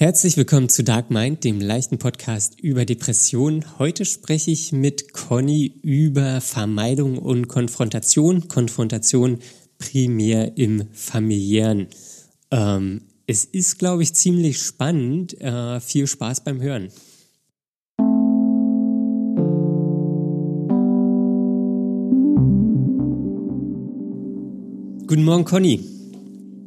Herzlich willkommen zu Dark Mind, dem leichten Podcast über Depressionen. Heute spreche ich mit Conny über Vermeidung und Konfrontation. Konfrontation primär im familiären. Ähm, es ist, glaube ich, ziemlich spannend. Äh, viel Spaß beim Hören. Guten Morgen, Conny.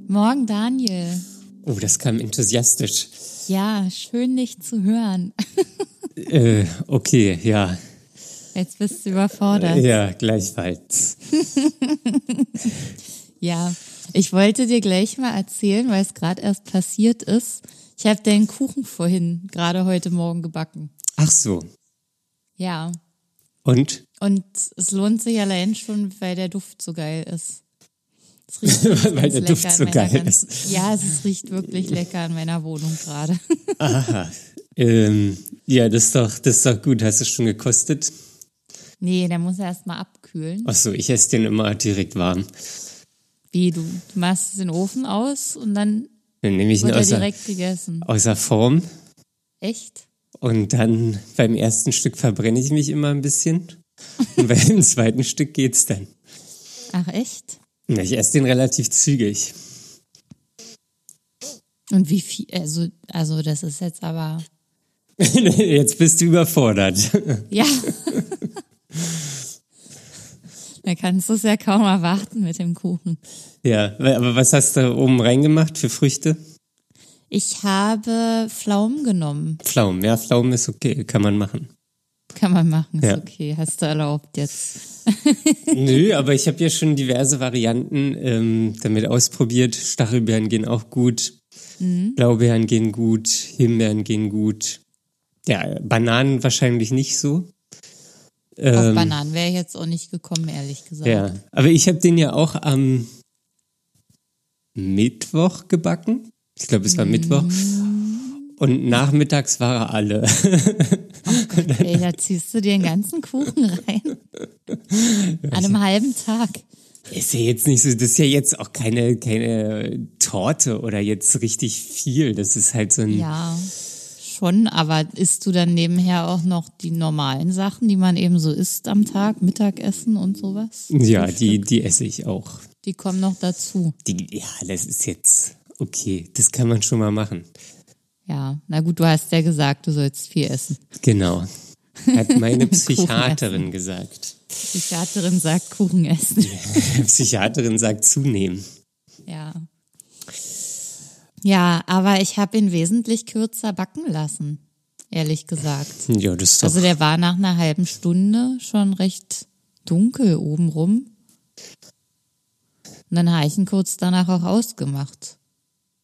Morgen, Daniel. Oh, das kam enthusiastisch. Ja, schön dich zu hören. äh, okay, ja. Jetzt bist du überfordert. Ja, gleichfalls. ja, ich wollte dir gleich mal erzählen, weil es gerade erst passiert ist. Ich habe deinen Kuchen vorhin gerade heute Morgen gebacken. Ach so. Ja. Und? Und es lohnt sich allein schon, weil der Duft so geil ist. Weil der Duft so geil ist. Ja, es riecht wirklich lecker in meiner Wohnung gerade. Aha. Ähm, ja, das ist, doch, das ist doch gut. Hast du es schon gekostet? Nee, der muss erst mal abkühlen. Ach so, ich esse den immer direkt warm. Wie, du, du machst den Ofen aus und dann, dann nehme ich ihn außer, direkt gegessen. außer Form. Echt? Und dann beim ersten Stück verbrenne ich mich immer ein bisschen. Und beim zweiten Stück geht's dann. Ach echt? Ich esse den relativ zügig. Und wie viel, also, also das ist jetzt aber. jetzt bist du überfordert. Ja. da kannst du es ja kaum erwarten mit dem Kuchen. Ja, aber was hast du oben reingemacht für Früchte? Ich habe Pflaumen genommen. Pflaumen, ja, Pflaumen ist okay, kann man machen. Kann man machen, ist Ja. okay. Hast du erlaubt jetzt. Nö, aber ich habe ja schon diverse Varianten ähm, damit ausprobiert. Stachelbeeren gehen auch gut, Blaubeeren gehen gut, Himbeeren gehen gut. Ja, Bananen wahrscheinlich nicht so. Auf Ähm, Bananen wäre ich jetzt auch nicht gekommen, ehrlich gesagt. Ja, aber ich habe den ja auch am Mittwoch gebacken. Ich glaube, es war Mittwoch. Und nachmittags war er alle. Ey, da ziehst du dir den ganzen Kuchen rein. An einem halben Tag. Ist ja jetzt nicht so, das ist ja jetzt auch keine, keine Torte oder jetzt richtig viel. Das ist halt so ein. Ja, schon, aber isst du dann nebenher auch noch die normalen Sachen, die man eben so isst am Tag, Mittagessen und sowas? Ja, die, die esse ich auch. Die kommen noch dazu. Die, ja, das ist jetzt okay. Das kann man schon mal machen. Ja, na gut, du hast ja gesagt, du sollst viel essen. Genau. Hat meine Psychiaterin gesagt. Psychiaterin sagt Kuchen essen. Psychiaterin sagt zunehmen. Ja. Ja, aber ich habe ihn wesentlich kürzer backen lassen, ehrlich gesagt. Ja, das ist doch. Also der war nach einer halben Stunde schon recht dunkel obenrum. Und dann habe ich ihn kurz danach auch ausgemacht.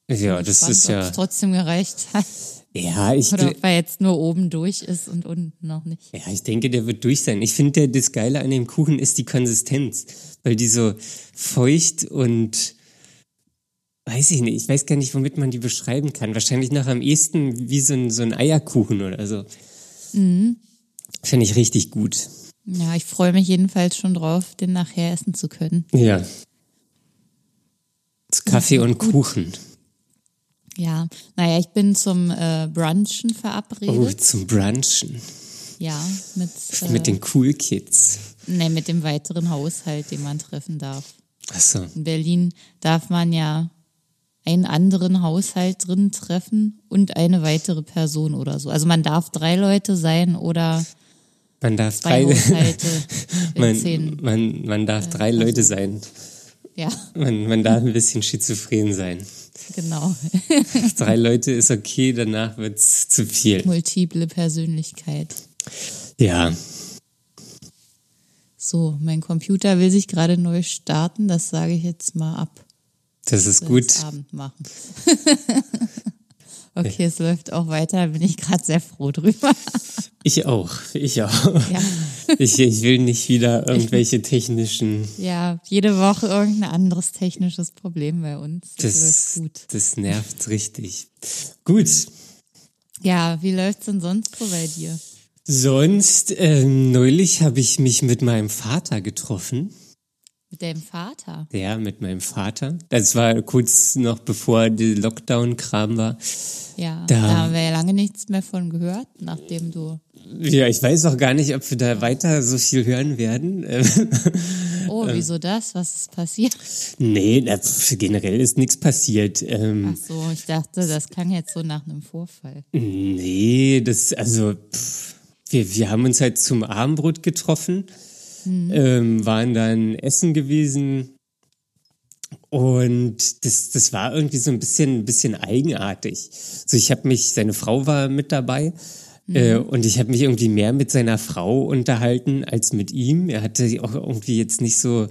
Ja, das Spannend, ist ja. trotzdem gereicht hat. Ja, ich, Oder ob er jetzt nur oben durch ist und unten noch nicht. ja, ich denke, der wird durch sein. Ich finde, der- das Geile an dem Kuchen ist die Konsistenz, weil die so feucht und weiß ich nicht, ich weiß gar nicht, womit man die beschreiben kann. Wahrscheinlich noch am ehesten wie so ein, so ein Eierkuchen oder so. Mhm. Finde ich richtig gut. Ja, ich freue mich jedenfalls schon drauf, den nachher essen zu können. Ja. Kaffee und Kuchen. Ja, naja, ich bin zum äh, Brunchen Oh, verabredet. zum Brunchen. Ja, mit, äh, Mit den Cool Kids. nee, mit dem weiteren Haushalt, den man treffen darf. Achso. In Berlin darf man ja einen anderen Haushalt drin treffen und eine weitere Person oder so. Also man darf drei Leute sein oder Man darf drei, Haushalte man, zehn. man, man darf drei Leute sein. Ja, Man, man darf ein bisschen schizophren sein. genau. Drei Leute ist okay, danach wird's zu viel. Multiple Persönlichkeit. Ja, So, mein Computer will sich gerade neu starten, das sage ich jetzt mal ab. das ist gut. Abend machen. okay, es läuft auch weiter, bin ich gerade sehr froh drüber. Ich auch, ich auch. Ja. Ich, ich will nicht wieder irgendwelche technischen, ja, jede Woche irgendein anderes technisches Problem bei uns. Das, das, läuft gut. das nervt richtig. Gut, Ja, wie läuft's denn sonst so bei dir? sonst, ähm, neulich habe ich mich mit meinem Vater getroffen. Mit deinem Vater? Ja, mit meinem Vater. Das war kurz noch bevor der Lockdown-Kram war. Ja, da, da haben wir ja lange nichts mehr von gehört, nachdem du. Ja, ich weiß auch gar nicht, ob wir da weiter so viel hören werden. Oh, wieso das? Was ist passiert? Nee, generell ist nichts passiert. Ähm, Ach so, ich dachte, das klang jetzt so nach einem Vorfall. Nee, das, also, pff, wir, wir haben uns halt zum Abendbrot getroffen, mhm. ähm, waren dann essen gewesen, und das, das war irgendwie so ein bisschen, ein bisschen eigenartig. So, ich habe mich, seine Frau war mit dabei mhm. äh, und ich habe mich irgendwie mehr mit seiner Frau unterhalten als mit ihm. Er hatte auch irgendwie jetzt nicht so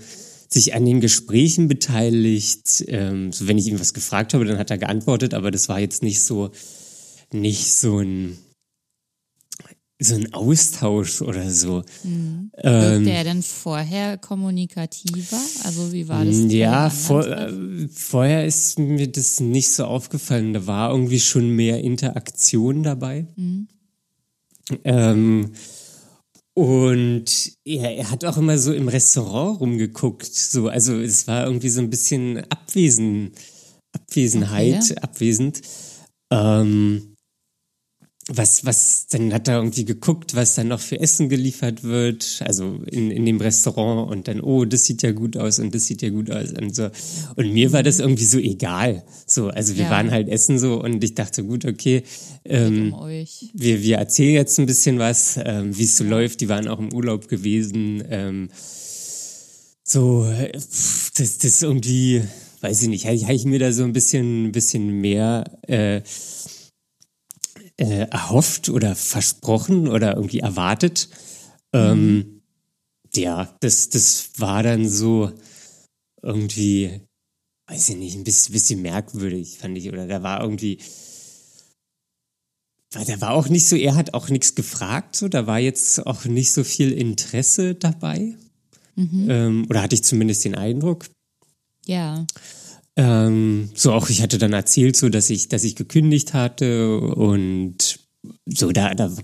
sich an den Gesprächen beteiligt. Ähm, so, wenn ich ihm was gefragt habe, dann hat er geantwortet, aber das war jetzt nicht so, nicht so ein so ein Austausch oder so. Mhm. Ähm, Wirkte er denn vorher kommunikativer? Also wie war das? Ja, vor, äh, vorher ist mir das nicht so aufgefallen. Da war irgendwie schon mehr Interaktion dabei. Mhm. Ähm, und er, er hat auch immer so im Restaurant rumgeguckt. So, also es war irgendwie so ein bisschen Abwesen, Abwesenheit, okay. abwesend. Ähm, was, was, dann hat er irgendwie geguckt, was dann noch für Essen geliefert wird, also in, in dem Restaurant und dann, oh, das sieht ja gut aus und das sieht ja gut aus und so. Und mir war das irgendwie so egal. So, also wir ja. waren halt essen so und ich dachte, gut, okay, ähm, wir, wir erzählen jetzt ein bisschen was, ähm, wie es so läuft. Die waren auch im Urlaub gewesen. Ähm, so, pff, das, das irgendwie, weiß ich nicht, habe ich mir da so ein bisschen, ein bisschen mehr äh, äh, erhofft oder versprochen oder irgendwie erwartet. Ähm, mhm. Ja, das, das war dann so irgendwie, weiß ich nicht, ein bisschen, bisschen merkwürdig, fand ich. Oder da war irgendwie, weil da war auch nicht so, er hat auch nichts gefragt, so, da war jetzt auch nicht so viel Interesse dabei. Mhm. Ähm, oder hatte ich zumindest den Eindruck. Ja. Ähm, so auch ich hatte dann erzählt, so dass ich, dass ich gekündigt hatte und so da, da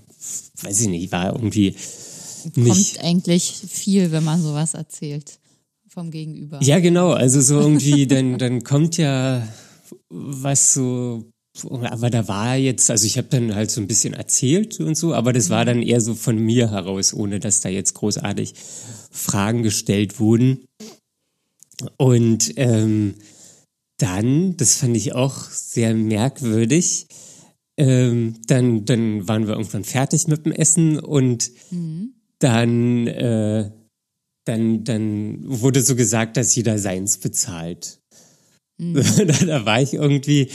weiß ich nicht, war irgendwie nicht. Kommt eigentlich viel, wenn man sowas erzählt vom Gegenüber. Ja, genau. Also so irgendwie, dann, dann kommt ja was so aber da war jetzt, also ich habe dann halt so ein bisschen erzählt und so, aber das war mhm. dann eher so von mir heraus, ohne dass da jetzt großartig Fragen gestellt wurden. Und ähm, dann, das fand ich auch sehr merkwürdig, ähm, dann, dann waren wir irgendwann fertig mit dem Essen und mhm. dann, äh, dann, dann wurde so gesagt, dass jeder seins bezahlt. Mhm. da, da, war ich irgendwie,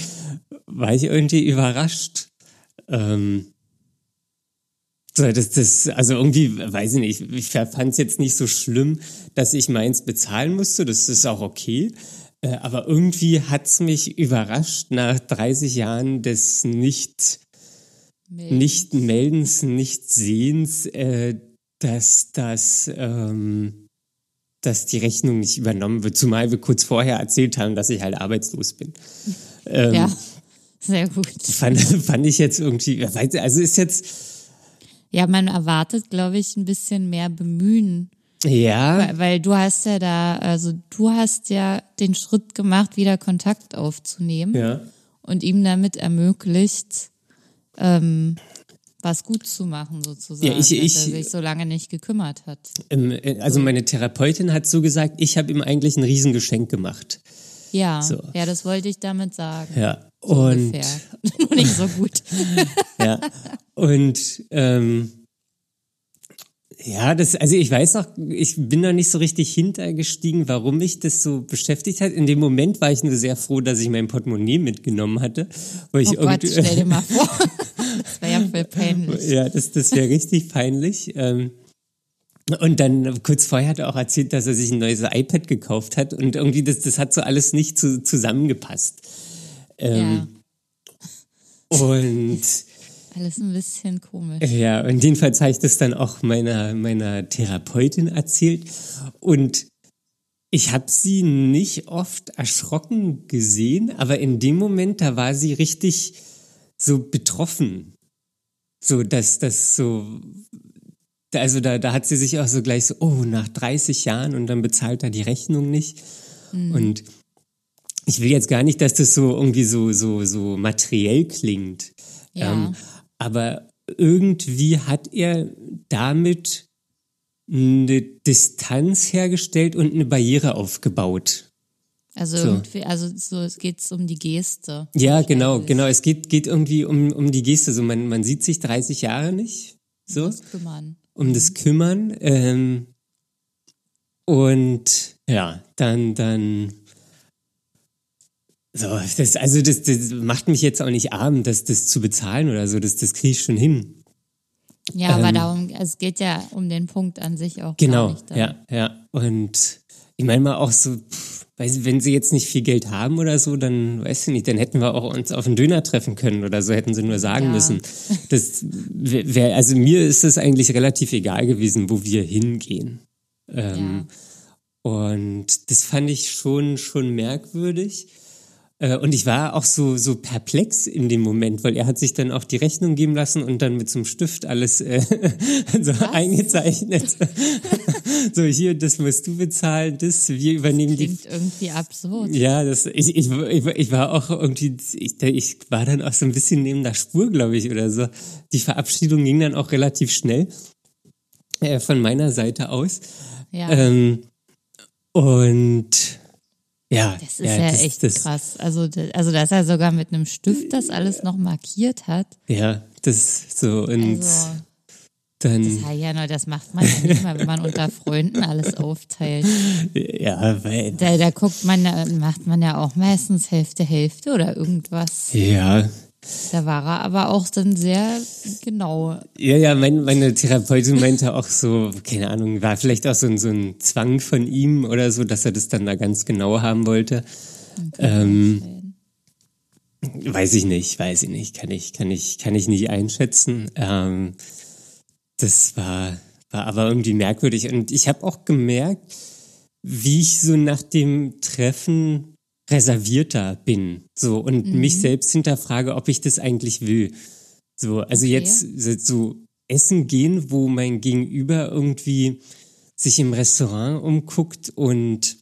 war ich irgendwie überrascht. Ähm, so, das, das, also irgendwie, weiß ich nicht, ich fand es jetzt nicht so schlimm, dass ich meins bezahlen musste. Das ist auch okay. Äh, aber irgendwie hat's mich überrascht nach 30 Jahren des nicht, Melden. nicht Meldens, nicht Sehens, äh, dass das, ähm, dass die Rechnung nicht übernommen wird, zumal wir kurz vorher erzählt haben, dass ich halt arbeitslos bin. Ähm, ja, sehr gut. Fand, fand ich jetzt irgendwie, also ist jetzt. Ja, man erwartet, glaube ich, ein bisschen mehr Bemühen ja. Weil, weil, du hast ja da, also du hast ja den Schritt gemacht, wieder Kontakt aufzunehmen. Ja. Und ihm damit ermöglicht, ähm, was gut zu machen, sozusagen, ja, ich, ich, dass er sich so lange nicht gekümmert hat. Ähm, also meine Therapeutin hat so gesagt, ich habe ihm eigentlich ein Riesengeschenk gemacht. Ja, so. ja, das wollte ich damit sagen. Ja, so und ungefähr. nur nicht so gut. ja, und ähm, ja, das, also ich weiß noch, ich bin noch nicht so richtig hintergestiegen, warum mich das so beschäftigt hat. In dem Moment war ich nur sehr froh, dass ich mein Portemonnaie mitgenommen hatte. Weil ich oh Gott, stell dir mal vor. das wäre ja voll peinlich. Ja, das, das wäre richtig peinlich. Ähm, und dann kurz vorher hat er auch erzählt, dass er sich ein neues iPad gekauft hat und irgendwie das, das hat so alles nicht zu, zusammengepasst. Ähm, ja. Und alles ein bisschen komisch. Ja, und jedenfalls habe ich das dann auch meiner, meiner Therapeutin erzählt. Und ich habe sie nicht oft erschrocken gesehen, aber in dem Moment, da war sie richtig so betroffen. So, dass das so, also da, da hat sie sich auch so gleich so, oh, nach 30 Jahren und dann bezahlt er die Rechnung nicht. Mhm. Und ich will jetzt gar nicht, dass das so irgendwie so, so, so materiell klingt. Ja. Ähm, aber irgendwie hat er damit eine Distanz hergestellt und eine Barriere aufgebaut. Also so. irgendwie, also so es geht um die Geste. Ja, genau, genau. Es geht, geht irgendwie um, um die Geste. So man, man sieht sich 30 Jahre nicht. So. Um das Kümmern. Um das Kümmern. Ähm, und ja, dann, dann. So, das, also das, das macht mich jetzt auch nicht arm, das, das zu bezahlen oder so. Das, das kriege ich schon hin. Ja, aber ähm, darum, es geht ja um den Punkt an sich auch. Genau, ja, ja. Und ich meine mal auch so, weil wenn sie jetzt nicht viel Geld haben oder so, dann weiß ich nicht, dann hätten wir auch uns auf einen Döner treffen können oder so hätten sie nur sagen ja. müssen. Das wäre, also mir ist es eigentlich relativ egal gewesen, wo wir hingehen. Ähm, ja. Und das fand ich schon, schon merkwürdig. Äh, und ich war auch so, so perplex in dem Moment, weil er hat sich dann auch die Rechnung geben lassen und dann mit so einem Stift alles äh, so Was? eingezeichnet. so, hier, das musst du bezahlen, das, wir übernehmen das klingt die. irgendwie absurd. Ja, das, ich, ich, ich, ich war auch irgendwie, ich, ich war dann auch so ein bisschen neben der Spur, glaube ich, oder so. Die Verabschiedung ging dann auch relativ schnell äh, von meiner Seite aus. Ja. Ähm, und ja, das ist ja, ja das, echt das, krass. Also, also, dass er sogar mit einem Stift das alles noch markiert hat. Ja, das so und also, dann. Das, ja, no, das macht man ja nicht mal, wenn man unter Freunden alles aufteilt. Ja, weil. Da, da guckt man, macht man ja auch meistens Hälfte, Hälfte oder irgendwas. Ja, da war er aber auch dann sehr genau. Ja, ja, mein, meine Therapeutin meinte auch so, keine Ahnung, war vielleicht auch so ein, so ein Zwang von ihm oder so, dass er das dann da ganz genau haben wollte. Ähm, weiß ich nicht, weiß ich nicht, kann ich, kann ich, kann ich nicht einschätzen. Ähm, das war, war aber irgendwie merkwürdig und ich habe auch gemerkt, wie ich so nach dem Treffen reservierter bin, so und mhm. mich selbst hinterfrage, ob ich das eigentlich will. So, also okay. jetzt so essen gehen, wo mein Gegenüber irgendwie sich im Restaurant umguckt und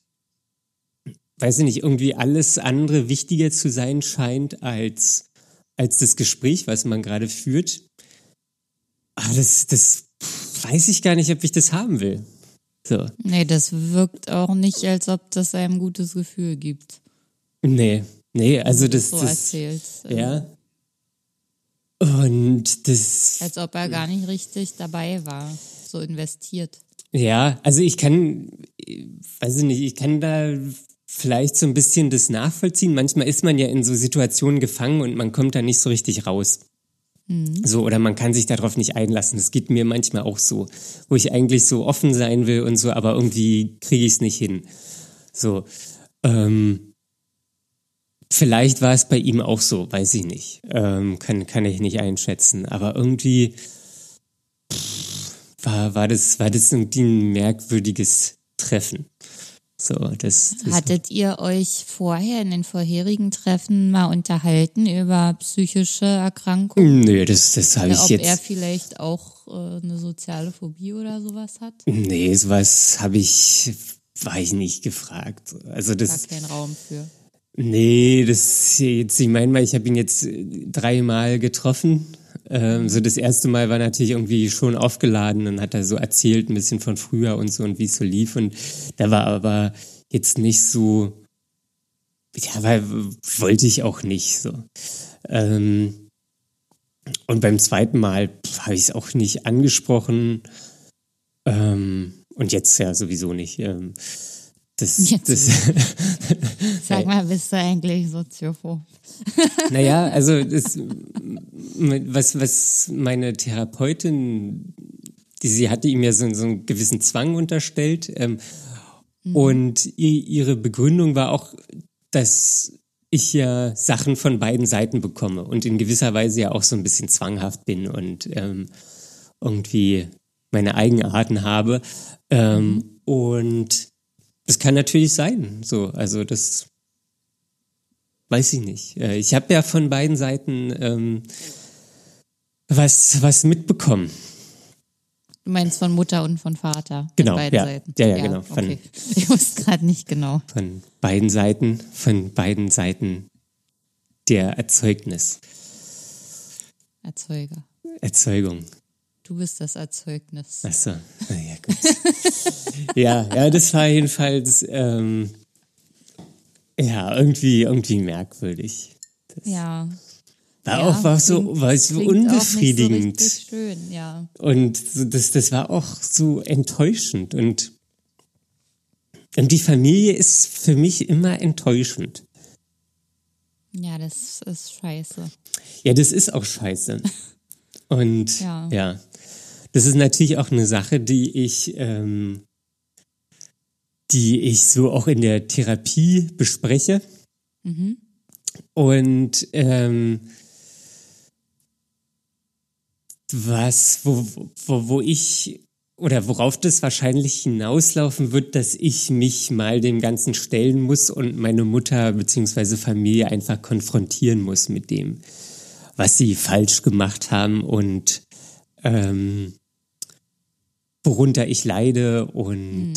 weiß ich nicht, irgendwie alles andere wichtiger zu sein scheint als als das Gespräch, was man gerade führt. Aber das das weiß ich gar nicht, ob ich das haben will. So. Nee, das wirkt auch nicht, als ob das einem gutes Gefühl gibt. Nee, nee, also das. So das, erzählt. Ja. Und das. Als ob er gar nicht richtig dabei war, so investiert. Ja, also ich kann, weiß ich nicht, ich kann da vielleicht so ein bisschen das nachvollziehen. Manchmal ist man ja in so Situationen gefangen und man kommt da nicht so richtig raus. Mhm. So, oder man kann sich darauf nicht einlassen. Das geht mir manchmal auch so, wo ich eigentlich so offen sein will und so, aber irgendwie kriege ich es nicht hin. So. Ähm, Vielleicht war es bei ihm auch so, weiß ich nicht. Ähm, kann, kann ich nicht einschätzen. Aber irgendwie war, war, das, war das irgendwie ein merkwürdiges Treffen. So, das, das Hattet ihr euch vorher in den vorherigen Treffen mal unterhalten über psychische Erkrankungen? Nö, das, das habe ich jetzt. Ob er vielleicht auch äh, eine soziale Phobie oder sowas hat? Nee, sowas habe ich, war ich nicht gefragt. Also das. War kein Raum für. Nee, das jetzt, ich meine mal, ich habe ihn jetzt äh, dreimal getroffen. Ähm, so das erste Mal war natürlich irgendwie schon aufgeladen und hat er so erzählt ein bisschen von früher und so und wie es so lief. Und da war aber jetzt nicht so, ja, weil wollte ich auch nicht so. Ähm, und beim zweiten Mal habe ich es auch nicht angesprochen. Ähm, und jetzt ja sowieso nicht. Ähm, das, Jetzt. das Sag mal, bist du eigentlich Soziophob? naja, also das, was, was meine Therapeutin, die, sie hatte ihm ja so, so einen gewissen Zwang unterstellt. Ähm, mhm. Und ihre Begründung war auch, dass ich ja Sachen von beiden Seiten bekomme und in gewisser Weise ja auch so ein bisschen zwanghaft bin und ähm, irgendwie meine Eigenarten habe. Ähm, mhm. und das kann natürlich sein. So, also das weiß ich nicht. Äh, ich habe ja von beiden Seiten ähm, was was mitbekommen. Du meinst von Mutter und von Vater? Genau, beiden ja. Seiten. Ja, ja, genau. Von- Okay. Ich wusste gerade nicht genau. Von beiden Seiten, von beiden Seiten der Erzeugnis, Erzeuger. Erzeugung. Du bist das Erzeugnis. Ach so, naja, gut. ja, ja, das war jedenfalls, ähm, ja, irgendwie, irgendwie merkwürdig. Ja. War ja, auch war so, klingt- war so auch nicht unbefriedigend. So schön, ja. Und so, das, das war auch so enttäuschend. Und, und die Familie ist für mich immer enttäuschend. Ja, das ist scheiße. Ja, das ist auch scheiße. Und ja, Ja. das ist natürlich auch eine Sache, die ich, ähm, die ich so auch in der Therapie bespreche. Und ähm, was, wo, wo, wo ich oder worauf das wahrscheinlich hinauslaufen wird, dass ich mich mal dem Ganzen stellen muss und meine Mutter beziehungsweise Familie einfach konfrontieren muss mit dem, was sie falsch gemacht haben und ähm, worunter ich leide und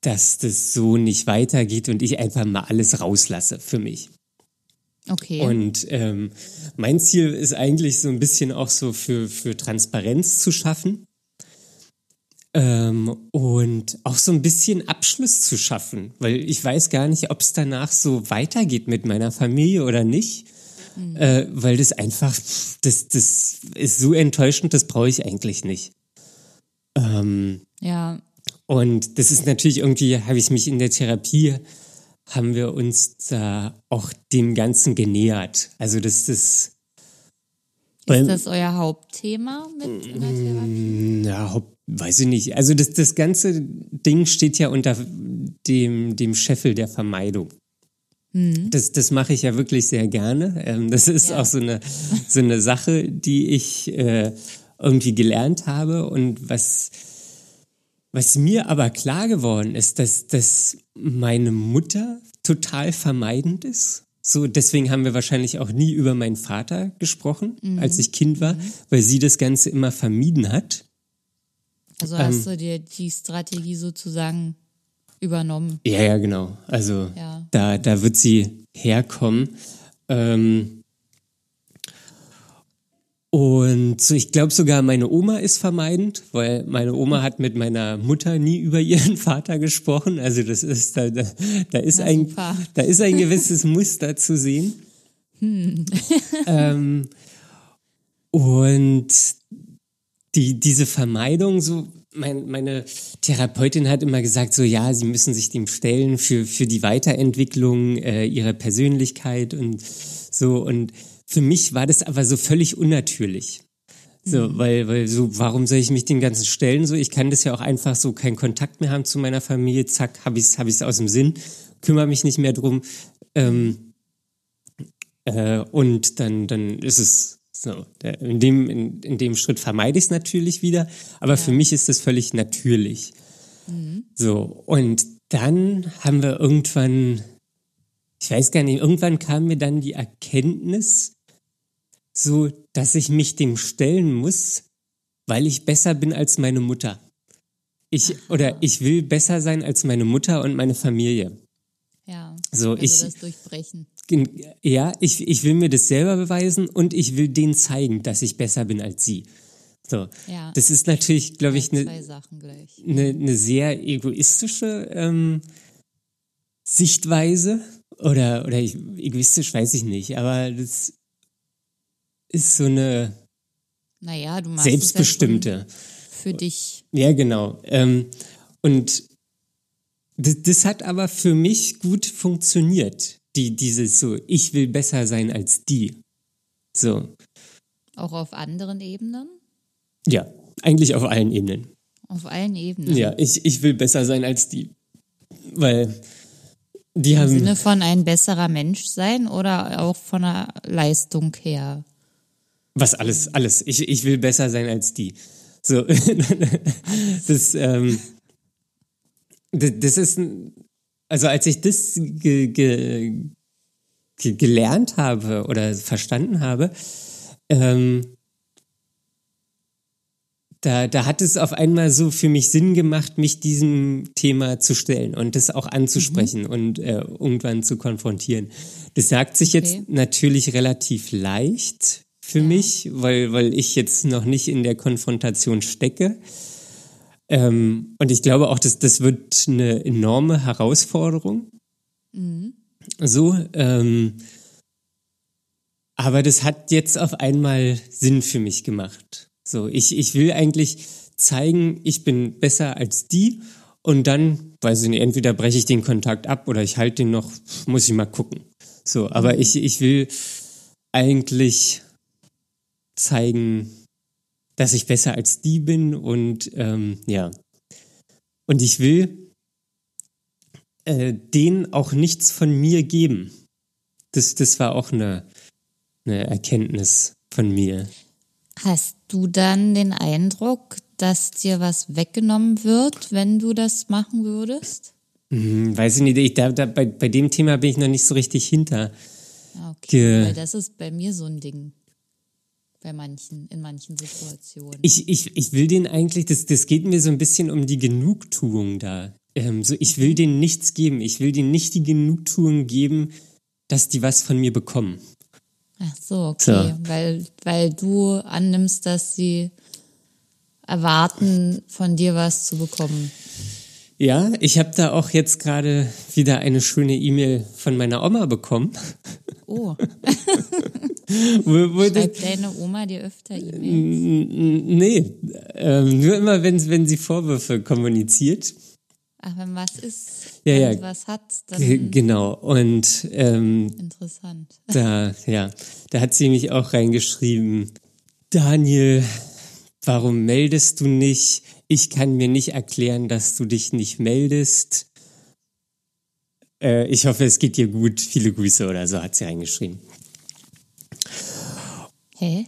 dass das so nicht weitergeht und ich einfach mal alles rauslasse für mich. Okay. Und ähm, mein Ziel ist eigentlich so ein bisschen auch so für, für Transparenz zu schaffen ähm, und auch so ein bisschen Abschluss zu schaffen, weil ich weiß gar nicht, ob es danach so weitergeht mit meiner Familie oder nicht, äh, weil das einfach, das, das ist so enttäuschend, das brauche ich eigentlich nicht. Ähm, ja, und das ist natürlich irgendwie, habe ich mich in der Therapie, haben wir uns da auch dem Ganzen genähert. Also das ist ist das euer Hauptthema mit in der Therapie? ja, Haupt- weiß ich nicht. Also das, das ganze Ding steht ja unter dem, dem Scheffel der Vermeidung. Das, das mache ich ja wirklich sehr gerne. Ähm, das ist Ja. auch so eine, so eine Sache, die ich äh, irgendwie gelernt habe und was, was mir aber klar geworden ist, dass, dass meine Mutter total vermeidend ist. So, deswegen haben wir wahrscheinlich auch nie über meinen Vater gesprochen, als ich Kind war, weil sie das Ganze immer vermieden hat. Also ähm, hast du dir die Strategie sozusagen übernommen? Ja, ja, genau. Also Ja. da, da wird sie herkommen. Ähm, und so, ich glaube sogar, meine Oma ist vermeidend, weil meine Oma hat mit meiner Mutter nie über ihren Vater gesprochen. Also das ist da, da, da ist Na, ein super. da ist ein gewisses Muster zu sehen. ähm, und die, diese Vermeidung, so, mein, meine Therapeutin hat immer gesagt, so, ja, sie müssen sich dem stellen für, für die Weiterentwicklung äh, ihrer Persönlichkeit und so. Und für mich war das aber so völlig unnatürlich. So, weil, weil so, warum soll ich mich dem Ganzen stellen? So, ich kann das ja auch einfach so keinen Kontakt mehr haben zu meiner Familie. Zack, hab ich's, hab ich's aus dem Sinn, kümmere mich nicht mehr drum. Ähm, äh, und dann, dann ist es so. In dem, in, in dem Schritt vermeide ich es natürlich wieder, aber für mich ist das völlig natürlich. So, und dann haben wir irgendwann, ich weiß gar nicht, irgendwann kam mir dann die Erkenntnis, so, dass ich mich dem stellen muss, weil ich besser bin als meine Mutter. Ich, oder ich will besser sein als meine Mutter und meine Familie. Ja. So, also ich- das Durchbrechen. Ja, ich, ich will mir das selber beweisen und ich will denen zeigen, dass ich besser bin als sie. So. Ja. Das ist natürlich, glaube ich, eine gleich. ne, ne sehr egoistische ähm, Sichtweise. Oder, oder ich, egoistisch weiß ich nicht, aber das ist so eine Naja, du machst selbstbestimmte. ja schon für dich. Ja, genau. Ähm, und das, das hat aber für mich gut funktioniert. Die, dieses so, ich will besser sein als die. So, Auch auf anderen Ebenen? ja, eigentlich auf allen Ebenen. Auf allen Ebenen. Ja, ich, ich will besser sein als die. Weil die Im haben. Sinne von ein besserer Mensch sein oder auch von der Leistung her? Was alles, alles. Ich, ich will besser sein als die. So. das, ähm, das, das ist, also als ich das ge, ge, ge, gelernt habe oder verstanden habe, ähm, da, da hat es auf einmal so für mich Sinn gemacht, mich diesem Thema zu stellen und das auch anzusprechen mhm. und äh, irgendwann zu konfrontieren. Das sagt sich okay. jetzt natürlich relativ leicht für ja. mich, weil, weil ich jetzt noch nicht in der Konfrontation stecke. Ähm, und ich glaube auch, dass das wird eine enorme Herausforderung. Mhm. So, ähm, aber das hat jetzt auf einmal Sinn für mich gemacht. So, ich, ich will eigentlich zeigen, ich bin besser als die und dann, weiß ich nicht, entweder breche ich den Kontakt ab oder ich halte den noch, muss ich mal gucken. So, aber ich, ich will eigentlich zeigen, dass ich besser als die bin und ähm, ja. Und ich will äh, denen auch nichts von mir geben. Das, das war auch eine, eine Erkenntnis von mir. Hast du dann den Eindruck, dass dir was weggenommen wird, wenn du das machen würdest? Hm, weiß ich nicht, ich, da, da, bei, bei dem Thema bin ich noch nicht so richtig hinter. Ah, okay, weil das ist bei mir so ein Ding. Bei manchen, in manchen Situationen. Ich, ich, ich will den eigentlich, das, das geht mir so ein bisschen um die Genugtuung da. Ähm, so, ich will mhm. denen nichts geben. Ich will denen nicht die Genugtuung geben, dass die was von mir bekommen. Ach so, okay. So. Weil, weil du annimmst, dass sie erwarten, von dir was zu bekommen. Ja, ich habe da auch jetzt gerade wieder eine schöne E-Mail von meiner Oma bekommen. Oh. Schreibt deine Oma dir öfter E-Mails? Nee, ähm, nur immer, wenn, wenn sie Vorwürfe kommuniziert. Ach, wenn was ist, ja, wenn ja. was hat, dann. Genau. Und ähm, interessant. Da, ja, da hat sie mich auch reingeschrieben. Daniel, warum meldest du nicht? Ich kann mir nicht erklären, dass du dich nicht meldest. Äh, ich hoffe, es geht dir gut. Viele Grüße oder so hat sie reingeschrieben. Hä?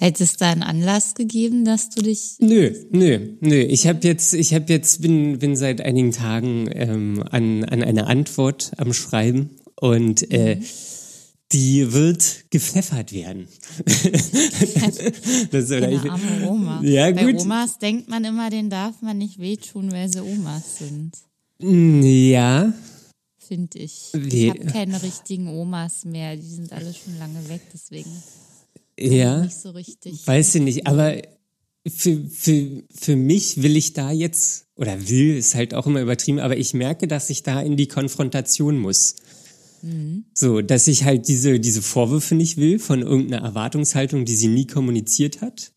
Hätte es da einen Anlass gegeben, dass du dich. Nö, nö, nö. Ich habe jetzt, ich habe jetzt, bin, bin seit einigen Tagen ähm, an, an eine Antwort am Schreiben und äh, mhm. die wird gepfeffert werden. das oder ich, arme Oma. Ja, gut. Bei Omas denkt man immer, den darf man nicht wehtun, weil sie Omas sind. Ja. Finde ich. Ich habe keine richtigen Omas mehr. Die sind alle schon lange weg, deswegen. Ja. Nicht so richtig. Weiß ich nicht, aber für, für, für mich will ich da jetzt, oder will, ist halt auch immer übertrieben, aber ich merke, dass ich da in die Konfrontation muss. Mhm. So, dass ich halt diese, diese Vorwürfe nicht will von irgendeiner Erwartungshaltung, die sie nie kommuniziert hat.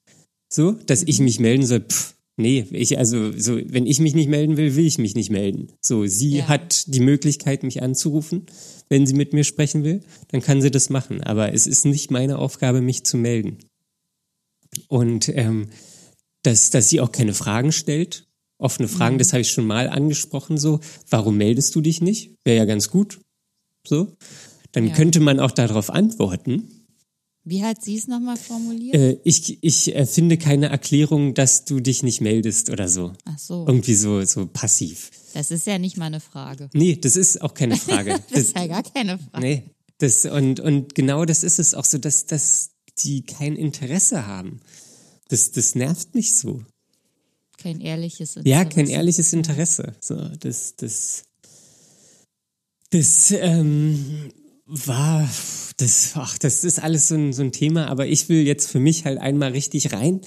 So, dass mhm. ich mich melden soll, pff, nee, ich, also, so, wenn ich mich nicht melden will, will ich mich nicht melden. So, sie ja. hat die Möglichkeit, mich anzurufen wenn sie mit mir sprechen will, dann kann sie das machen. Aber es ist nicht meine Aufgabe, mich zu melden. Und ähm, dass, dass sie auch keine Fragen stellt, offene Fragen, mhm. das habe ich schon mal angesprochen, so, warum meldest du dich nicht? Wäre ja ganz gut. So. Dann ja. könnte man auch darauf antworten. Wie hat sie es nochmal formuliert? Äh, ich ich äh, finde keine Erklärung, dass du dich nicht meldest oder so. Ach so. Irgendwie so, so passiv. Das ist ja nicht mal eine Frage. Nee, das ist auch keine Frage. das, das, ist ja gar keine Frage. Nee, das, und, und genau das ist es auch so, dass, dass die kein Interesse haben. Das, das nervt mich so. Kein ehrliches Interesse. Ja, kein ehrliches Interesse. So, das, das, das, ähm, war, das, ach, das ist alles so ein, so ein Thema, aber ich will jetzt für mich halt einmal richtig rein.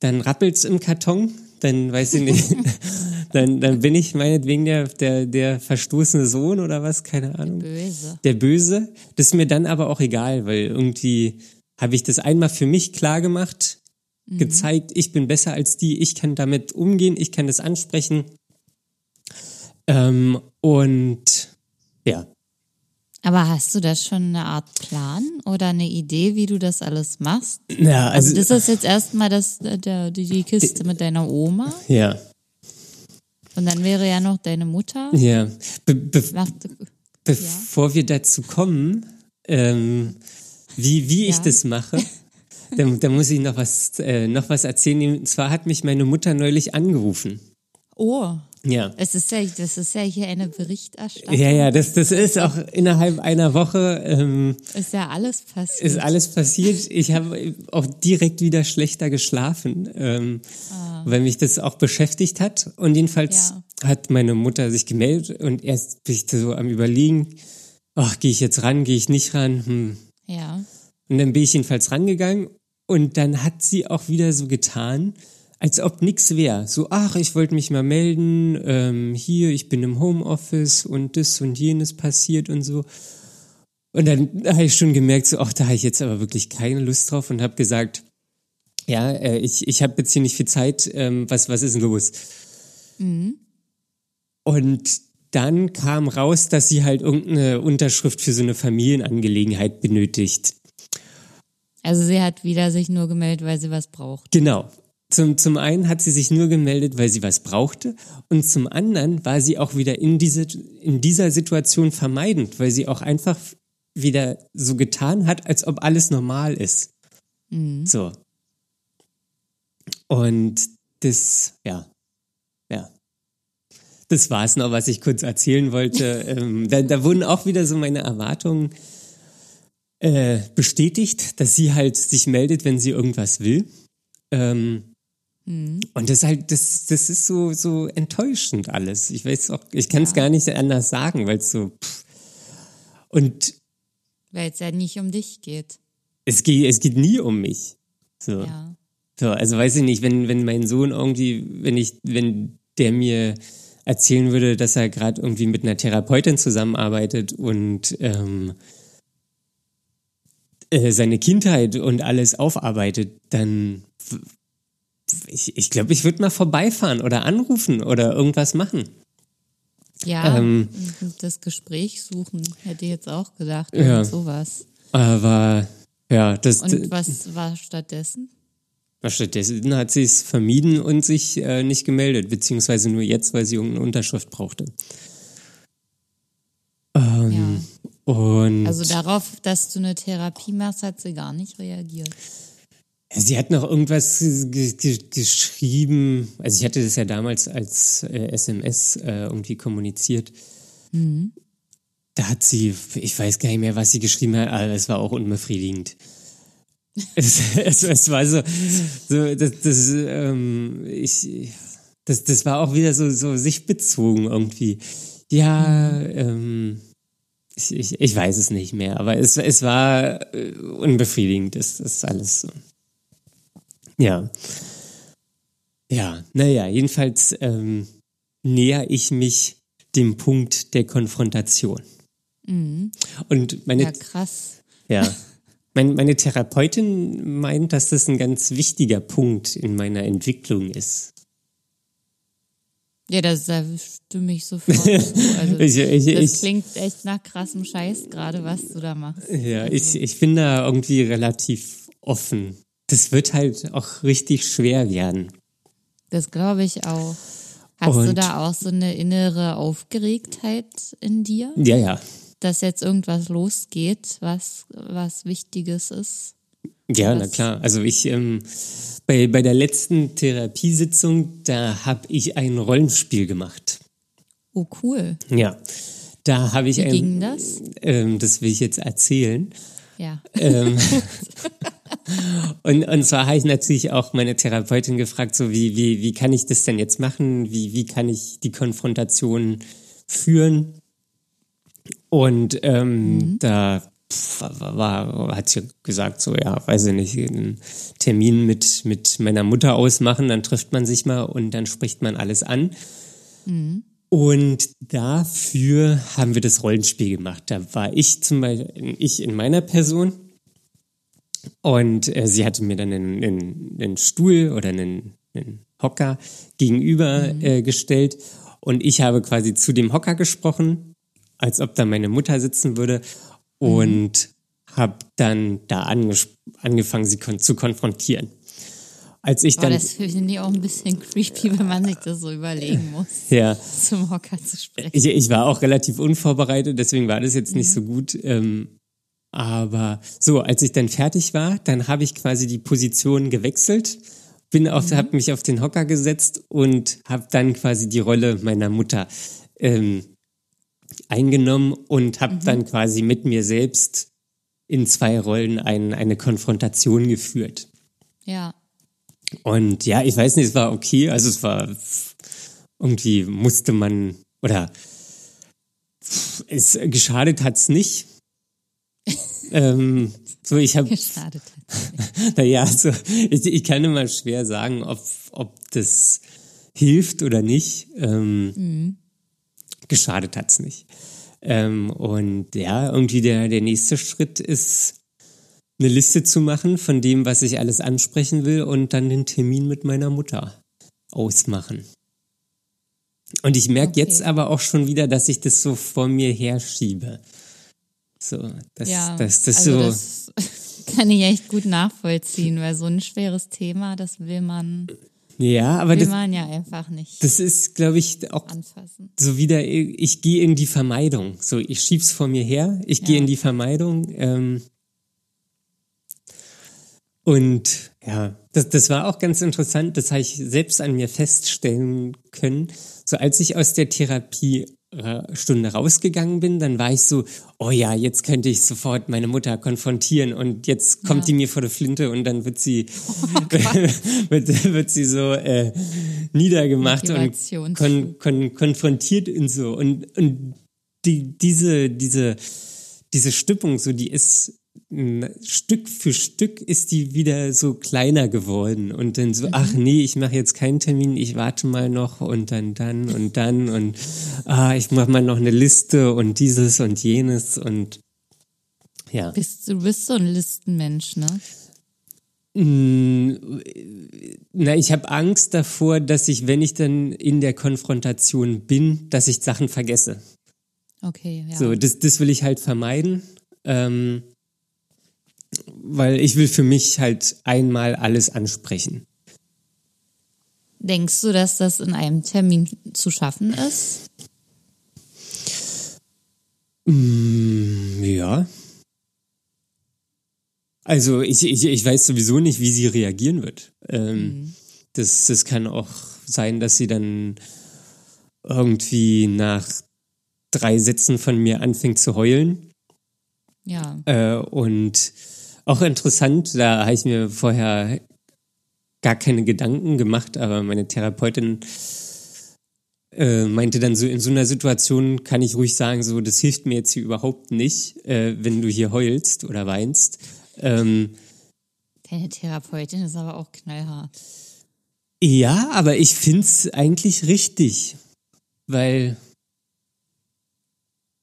Dann rappelt's im Karton, dann weiß ich nicht, dann, dann bin ich meinetwegen der, der, der verstoßene Sohn oder was, keine Ahnung. Der Böse. Der Böse. Das ist mir dann aber auch egal, weil irgendwie habe ich das einmal für mich klar gemacht, mhm. gezeigt, ich bin besser als die, ich kann damit umgehen, ich kann das ansprechen. Ähm, und ja, aber hast du da schon eine Art Plan oder eine Idee, wie du das alles machst? Ja, also, also das ist jetzt erstmal das, der, die Kiste mit deiner Oma. Ja. Und dann wäre ja noch deine Mutter. Ja. Be be Macht, bevor ja. wir dazu kommen, ähm, wie, wie ja. ich das mache, da, da, muss ich noch was, äh, noch was erzählen. Und zwar hat mich meine Mutter neulich angerufen. Oh. Ja. Es ist ja, das ist ja hier eine Berichterstattung. Ja, ja, das, das ist auch innerhalb einer Woche ähm, Ist ja alles passiert. ist alles passiert. Ich habe auch direkt wieder schlechter geschlafen, ähm, weil mich das auch beschäftigt hat. Und jedenfalls Ja. hat meine Mutter sich gemeldet und erst bin ich so am überlegen, ach, gehe ich jetzt ran, gehe ich nicht ran? Hm. ja. Und dann bin ich jedenfalls rangegangen und dann hat sie auch wieder so getan, als ob nix wäre. So, ach, ich wollte mich mal melden, ähm, hier, ich bin im Homeoffice und das und jenes passiert und so. Und dann habe ich schon gemerkt, so, ach, da habe ich jetzt aber wirklich keine Lust drauf und habe gesagt, ja, äh, ich, ich habe jetzt hier nicht viel Zeit, ähm, was, was ist denn los? Und dann kam raus, dass sie halt irgendeine Unterschrift für so eine Familienangelegenheit benötigt. Also sie hat wieder sich nur gemeldet, weil sie was braucht. Genau. Zum, zum einen hat sie sich nur gemeldet, weil sie was brauchte. Und zum anderen war sie auch wieder in, diese, in dieser Situation vermeidend, weil sie auch einfach wieder so getan hat, als ob alles normal ist. So. Und das, ja, ja. Das war es noch, was ich kurz erzählen wollte. ähm, da, da wurden auch wieder so meine Erwartungen äh, bestätigt, dass sie halt sich meldet, wenn sie irgendwas will. Ähm, Und das halt, das, das ist so, so enttäuschend alles. Ich weiß auch, ich kann es gar nicht anders sagen, weil es so. Pff. Und Weil es ja nicht um dich geht. es geht, es geht nie um mich. So. Ja. So, also weiß ich nicht, wenn, wenn mein Sohn irgendwie, wenn ich, wenn der mir erzählen würde, dass er gerade irgendwie mit einer Therapeutin zusammenarbeitet und ähm, äh, seine Kindheit und alles aufarbeitet, dann ich, ich glaube, ich würde mal vorbeifahren oder anrufen oder irgendwas machen. Ja, Ähm. das Gespräch suchen, hätte ich jetzt auch gedacht. Ja. Sowas. Aber ja, das, Und was war stattdessen? Stattdessen hat sie es vermieden und sich äh, nicht gemeldet, beziehungsweise nur jetzt, weil sie irgendeine Unterschrift brauchte. Ähm, Und Also darauf, dass du eine Therapie machst, hat sie gar nicht reagiert. Sie hat noch irgendwas ge ge geschrieben. Also ich hatte das ja damals als äh, SMS äh, irgendwie kommuniziert. Da hat sie, ich weiß gar nicht mehr, was sie geschrieben hat, aber es war auch unbefriedigend. es, es, es war so, so das, das, ähm, ich, das, das war auch wieder so, so sich bezogen irgendwie. Ja, ähm, ich, ich, ich weiß es nicht mehr, aber es, es war äh, unbefriedigend, das ist alles so. Ja. Ja, naja, jedenfalls ähm, näher ich mich dem Punkt der Konfrontation. Und meine, Ja, krass. ja. Meine, meine Therapeutin meint, dass das ein ganz wichtiger Punkt in meiner Entwicklung ist. Ja, das da stimme ich sofort zu. Also, Ich, ich, das ich, klingt echt nach krassem Scheiß gerade, was du da machst. ja, ich, ich bin da irgendwie relativ offen. Das wird halt auch richtig schwer werden. Das glaube ich auch. Hast du Und- da auch so eine innere Aufgeregtheit in dir, Ja, ja. dass jetzt irgendwas losgeht, was, was Wichtiges ist? Ja, na Was? klar. Also ich ähm, bei, bei der letzten Therapiesitzung, da habe ich ein Rollenspiel gemacht. Oh, cool. Ja. Da habe ich Wie ein, ging das? Ähm, das will ich jetzt erzählen. Ja. Ähm, und, und zwar habe ich natürlich auch meine Therapeutin gefragt, so wie, wie, wie kann ich das denn jetzt machen? Wie, wie kann ich die Konfrontation führen? Und ähm, da pf, war, war, hat sie gesagt, so, ja, weiß ich nicht, einen Termin mit, mit meiner Mutter ausmachen, dann trifft man sich mal und dann spricht man alles an. Und dafür haben wir das Rollenspiel gemacht. Da war ich zum Beispiel, ich in meiner Person. Und äh, sie hatte mir dann einen, einen, einen Stuhl oder einen, einen Hocker gegenüber äh, gestellt. Und ich habe quasi zu dem Hocker gesprochen, als ob da meine Mutter sitzen würde. Und habe dann da angefangen, sie kon zu konfrontieren. Als ich Aber dann, das finde ich auch ein bisschen creepy, wenn man sich das so überlegen muss, ja, zum Hocker zu sprechen. Ich, ich war auch relativ unvorbereitet, deswegen war das jetzt nicht so gut. Ähm, aber so, als ich dann fertig war, dann habe ich quasi die Position gewechselt bin auf, mhm. habe mich auf den Hocker gesetzt und habe dann quasi die Rolle meiner Mutter ähm, eingenommen und habe mhm. dann quasi mit mir selbst in zwei Rollen ein, eine Konfrontation geführt. Ja. Und ja, ich weiß nicht, es war okay. Also es war irgendwie musste man oder es geschadet hat's nicht. ähm, so, ich habe. Geschadet naja, so, ich, ich kann immer schwer sagen, ob, ob das hilft oder nicht. Ähm, mhm. Geschadet hat's nicht. Ähm, und ja, irgendwie der, der nächste Schritt ist, eine Liste zu machen von dem, was ich alles ansprechen will und dann den Termin mit meiner Mutter ausmachen. Und ich merke okay. jetzt aber auch schon wieder, dass ich das so vor mir herschiebe. So, das, ja, das, das also so. Das kann ich echt gut nachvollziehen, weil so ein schweres Thema, das will man. Ja, aber will das, man ja einfach nicht. Das ist, glaube ich, auch anfassen. so wieder. Ich gehe in die Vermeidung. So, ich schieb's vor mir her. Ich ja. gehe in die Vermeidung. Ähm, und ja, das, das war auch ganz interessant. Das habe ich selbst an mir feststellen können. So als ich aus der Therapiestunde rausgegangen bin, dann war ich so, oh ja, jetzt könnte ich sofort meine Mutter konfrontieren und jetzt kommt ja. die mir vor der Flinte und dann wird sie, oh wird, wird sie so äh, niedergemacht und kon, kon, konfrontiert und so. Und, und die, diese, diese, diese Stimmung, so, die ist Stück für Stück ist die wieder so kleiner geworden und dann so, ach nee, ich mache jetzt keinen Termin, ich warte mal noch und dann dann und dann und ah, ich mache mal noch eine Liste und dieses und jenes und ja. Bist, du bist so ein Listenmensch, ne? Mm, na, ich habe Angst davor, dass ich, wenn ich dann in der Konfrontation bin, dass ich Sachen vergesse. Okay, ja. So, das, das will ich halt vermeiden. Ähm, weil ich will für mich halt einmal alles ansprechen. Denkst du, dass das in einem Termin zu schaffen ist? Mm, ja. Also ich, ich, ich weiß sowieso nicht, wie sie reagieren wird. Ähm, mhm. das, das kann auch sein, dass sie dann irgendwie nach drei Sätzen von mir anfängt zu heulen. Ja. Äh, und auch interessant, da habe ich mir vorher gar keine Gedanken gemacht, aber meine Therapeutin äh, meinte dann so, in so einer Situation kann ich ruhig sagen, so, das hilft mir jetzt hier überhaupt nicht, äh, wenn du hier heulst oder weinst. Ähm, Deine Therapeutin ist aber auch knallhart. Ja, aber ich finde es eigentlich richtig, weil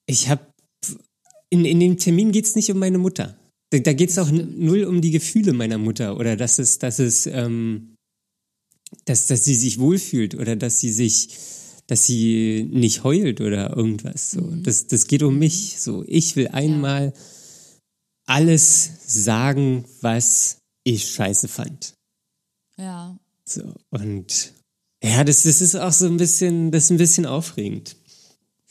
ich habe, in, in dem Termin geht es nicht um meine Mutter. Da, da geht es auch null um die Gefühle meiner Mutter oder dass es, dass es, ähm, dass, dass sie sich wohlfühlt oder dass sie sich, dass sie nicht heult oder irgendwas. So. Mhm. Das, das geht um mich. So, ich will einmal ja. alles sagen, was ich scheiße fand. Ja. So, und ja, das, das ist auch so ein bisschen, das ist ein bisschen aufregend.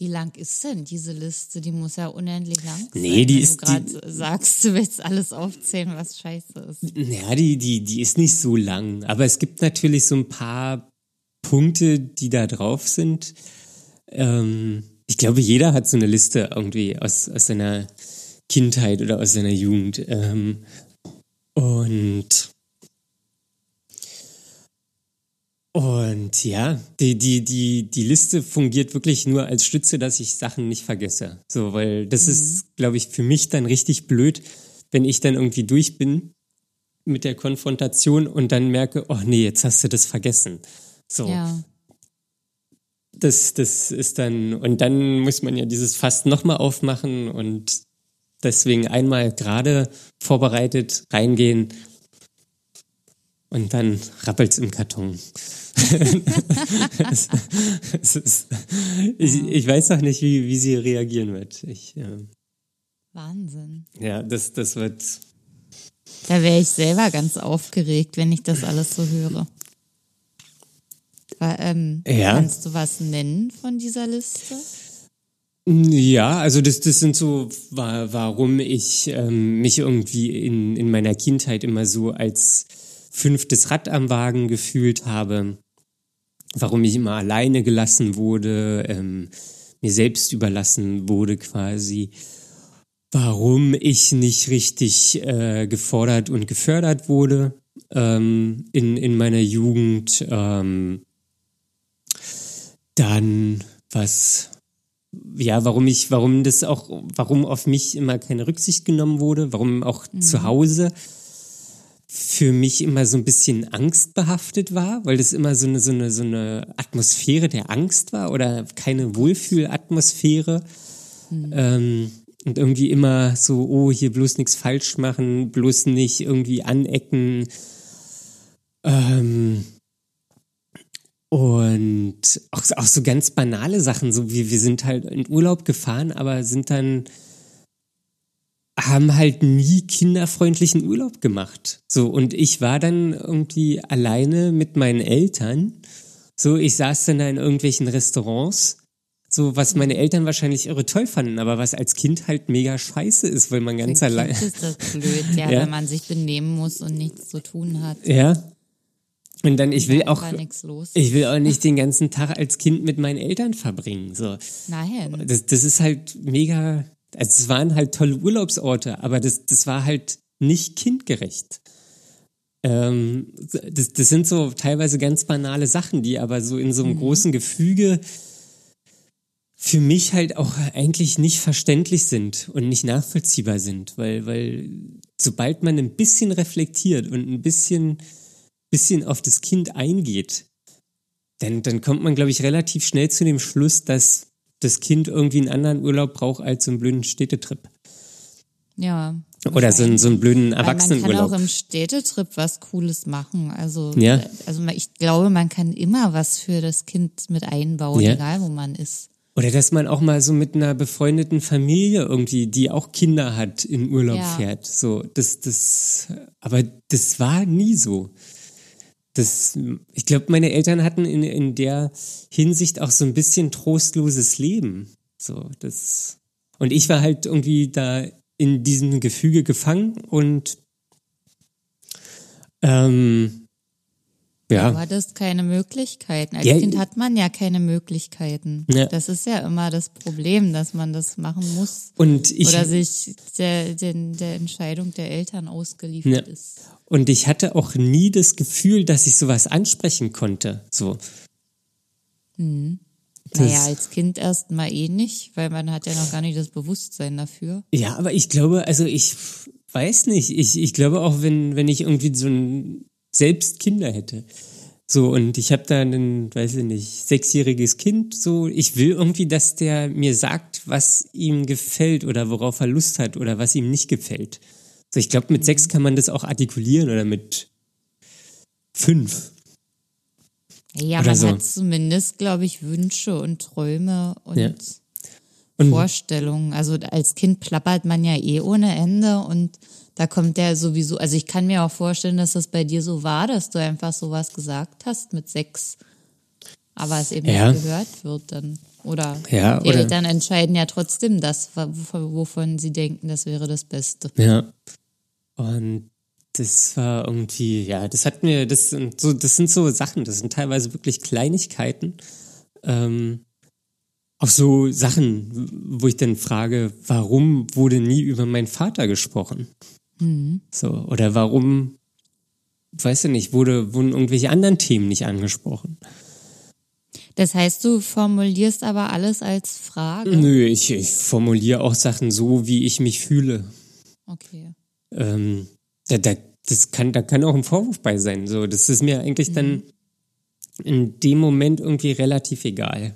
Wie lang ist denn diese Liste? Die muss ja unendlich lang sein. Nee, die ist. Du gerade sagst, du willst alles aufzählen, was scheiße ist. Ja, die, die, die ist nicht so lang. Aber es gibt natürlich so ein paar Punkte, die da drauf sind. Ähm, ich glaube, jeder hat so eine Liste irgendwie aus, aus seiner Kindheit oder aus seiner Jugend. Ähm, und und ja, die, die, die, die Liste fungiert wirklich nur als Stütze, dass ich Sachen nicht vergesse. So, weil das mhm. ist, glaube ich, für mich dann richtig blöd, wenn ich dann irgendwie durch bin mit der Konfrontation und dann merke, oh nee, jetzt hast du das vergessen. So. Ja. Das, das ist dann, und dann muss man ja dieses Fass nochmal aufmachen und deswegen einmal gerade vorbereitet reingehen und dann rappelt's im Karton. es, es ist, ich, ich, weiß noch nicht, wie, wie sie reagieren wird. Ich, äh, Wahnsinn. Ja, das, das wird. Da wäre ich selber ganz aufgeregt, wenn ich das alles so höre. War, ähm, ja. Kannst du was nennen von dieser Liste? Ja, also das, das sind so, warum ich ähm, mich irgendwie in, in meiner Kindheit immer so als fünftes Rad am Wagen gefühlt habe, warum ich immer alleine gelassen wurde, ähm, mir selbst überlassen wurde quasi, warum ich nicht richtig äh, gefordert und gefördert wurde ähm, in, in meiner Jugend. Ähm, dann was ja, warum ich, warum das auch, warum auf mich immer keine Rücksicht genommen wurde, warum auch mhm. zu Hause für mich immer so ein bisschen angstbehaftet war, weil das immer so eine, so eine, so eine Atmosphäre der Angst war oder keine Wohlfühlatmosphäre. Mhm. Ähm, und irgendwie immer so, oh, hier bloß nichts falsch machen, bloß nicht irgendwie anecken. Ähm, und auch, auch so ganz banale Sachen, so wie wir sind halt in Urlaub gefahren, aber sind dann, haben halt nie kinderfreundlichen Urlaub gemacht. So, und ich war dann irgendwie alleine mit meinen Eltern. So, ich saß dann da in irgendwelchen Restaurants. So, was meine Eltern wahrscheinlich irre toll fanden, aber was als Kind halt mega scheiße ist, weil man ganz allein. ist das blöd, ja, ja, wenn man sich benehmen muss und nichts zu tun hat. Ja, und dann, ich will auch, ich will auch nicht den ganzen Tag als Kind mit meinen Eltern verbringen, so. Nein. Das, das ist halt mega, also es waren halt tolle Urlaubsorte, aber das, das war halt nicht kindgerecht. Ähm, das, das sind so teilweise ganz banale Sachen, die aber so in so einem mhm. großen Gefüge für mich halt auch eigentlich nicht verständlich sind und nicht nachvollziehbar sind, weil, weil sobald man ein bisschen reflektiert und ein bisschen bisschen auf das Kind eingeht, dann, dann kommt man, glaube ich, relativ schnell zu dem Schluss, dass das Kind irgendwie einen anderen Urlaub braucht als so einen blöden Städtetrip. Ja. Oder so einen, so einen blöden Erwachsenenurlaub. Man kann auch im Städtetrip was Cooles machen. Also, ja. also ich glaube, man kann immer was für das Kind mit einbauen, ja. egal wo man ist. Oder dass man auch mal so mit einer befreundeten Familie irgendwie, die auch Kinder hat, in Urlaub ja. fährt. So, das, das, aber das war nie so das, ich glaube, meine Eltern hatten in, in der Hinsicht auch so ein bisschen trostloses Leben. So, das, und ich war halt irgendwie da in diesem Gefüge gefangen und ähm, ja. Du hattest keine Möglichkeiten. Als ja, Kind hat man ja keine Möglichkeiten. Ja. Das ist ja immer das Problem, dass man das machen muss. Und ich, oder sich der, der, der Entscheidung der Eltern ausgeliefert ja. ist. Und ich hatte auch nie das Gefühl, dass ich sowas ansprechen konnte. So. Hm. Naja, als Kind erst mal eh nicht, weil man hat ja noch gar nicht das Bewusstsein dafür. Ja, aber ich glaube, also ich weiß nicht, ich, ich glaube auch, wenn, wenn ich irgendwie so ein selbst Kinder hätte. So, und ich habe da ein, weiß ich nicht, sechsjähriges Kind, so, ich will irgendwie, dass der mir sagt, was ihm gefällt oder worauf er Lust hat oder was ihm nicht gefällt. So, ich glaube, mit sechs kann man das auch artikulieren oder mit fünf. Ja, oder man so. hat zumindest, glaube ich, Wünsche und Träume und, ja. und, Vorstellungen. Also als Kind plappert man ja eh ohne Ende und da kommt der sowieso, also ich kann mir auch vorstellen, dass das bei dir so war, dass du einfach sowas gesagt hast mit sechs, aber es eben ja. nicht gehört wird dann. Oder ja, die oder Eltern entscheiden ja trotzdem das, wovon sie denken, das wäre das Beste. Ja. Und das war irgendwie, ja, das hat mir, das sind so, das sind so Sachen, das sind teilweise wirklich Kleinigkeiten. Ähm, auch so Sachen, wo ich dann frage, warum wurde nie über meinen Vater gesprochen? Mhm. So, oder warum, weiß ich nicht, wurde, wurden irgendwelche anderen Themen nicht angesprochen? Das heißt, du formulierst aber alles als Frage? Nö, ich, ich formuliere auch Sachen so, wie ich mich fühle. Okay ähm, da, da, das kann, da kann auch ein Vorwurf bei sein. So, das ist mir eigentlich mhm. dann in dem Moment irgendwie relativ egal.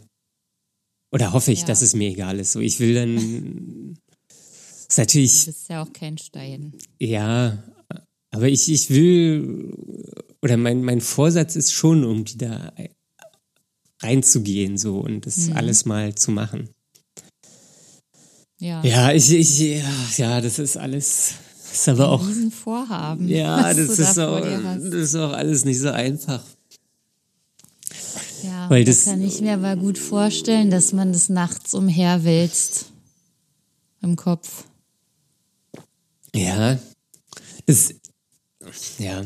Oder hoffe ich, ja. dass es mir egal ist. So, ich will dann. ist natürlich. Das ist ja auch kein Stein. Ja, aber ich, ich will. Oder mein, mein Vorsatz ist schon, irgendwie da reinzugehen so und das mhm. alles mal zu machen. Ja. Ja, ich, ich, ja, ja, das ist alles ist aber auch. Vorhaben. Ja, das ist, da auch, das ist auch alles nicht so einfach. Ja, Weil das, das kann ich mir aber gut vorstellen, dass man das nachts umherwälzt im Kopf. Ja, das, ja.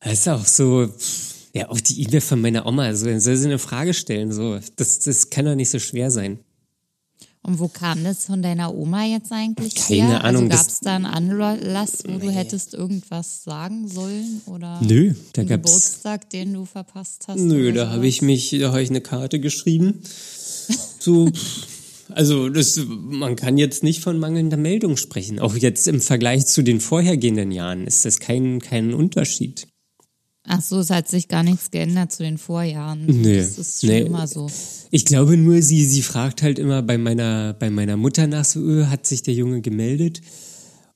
Das ist auch so, ja, auch die E-Mail von meiner Oma, so, soll sie eine Frage stellen, so. Das, das kann doch nicht so schwer sein. Und wo kam das von deiner Oma jetzt eigentlich Keine her? Also Ahnung. Also gab es da einen Anlass, wo du hättest irgendwas sagen sollen? Oder Nö, da einen gab's. Geburtstag, den du verpasst hast? Nö, da habe ich mich, da habe ich eine Karte geschrieben. So, also das, man kann jetzt nicht von mangelnder Meldung sprechen. Auch jetzt im Vergleich zu den vorhergehenden Jahren ist das kein, kein Unterschied. Ach so, es hat sich gar nichts geändert zu den Vorjahren. Nee. Das ist schon nee. immer so. Ich glaube nur, sie, sie fragt halt immer bei meiner, bei meiner Mutter nach so, öh, hat sich der Junge gemeldet?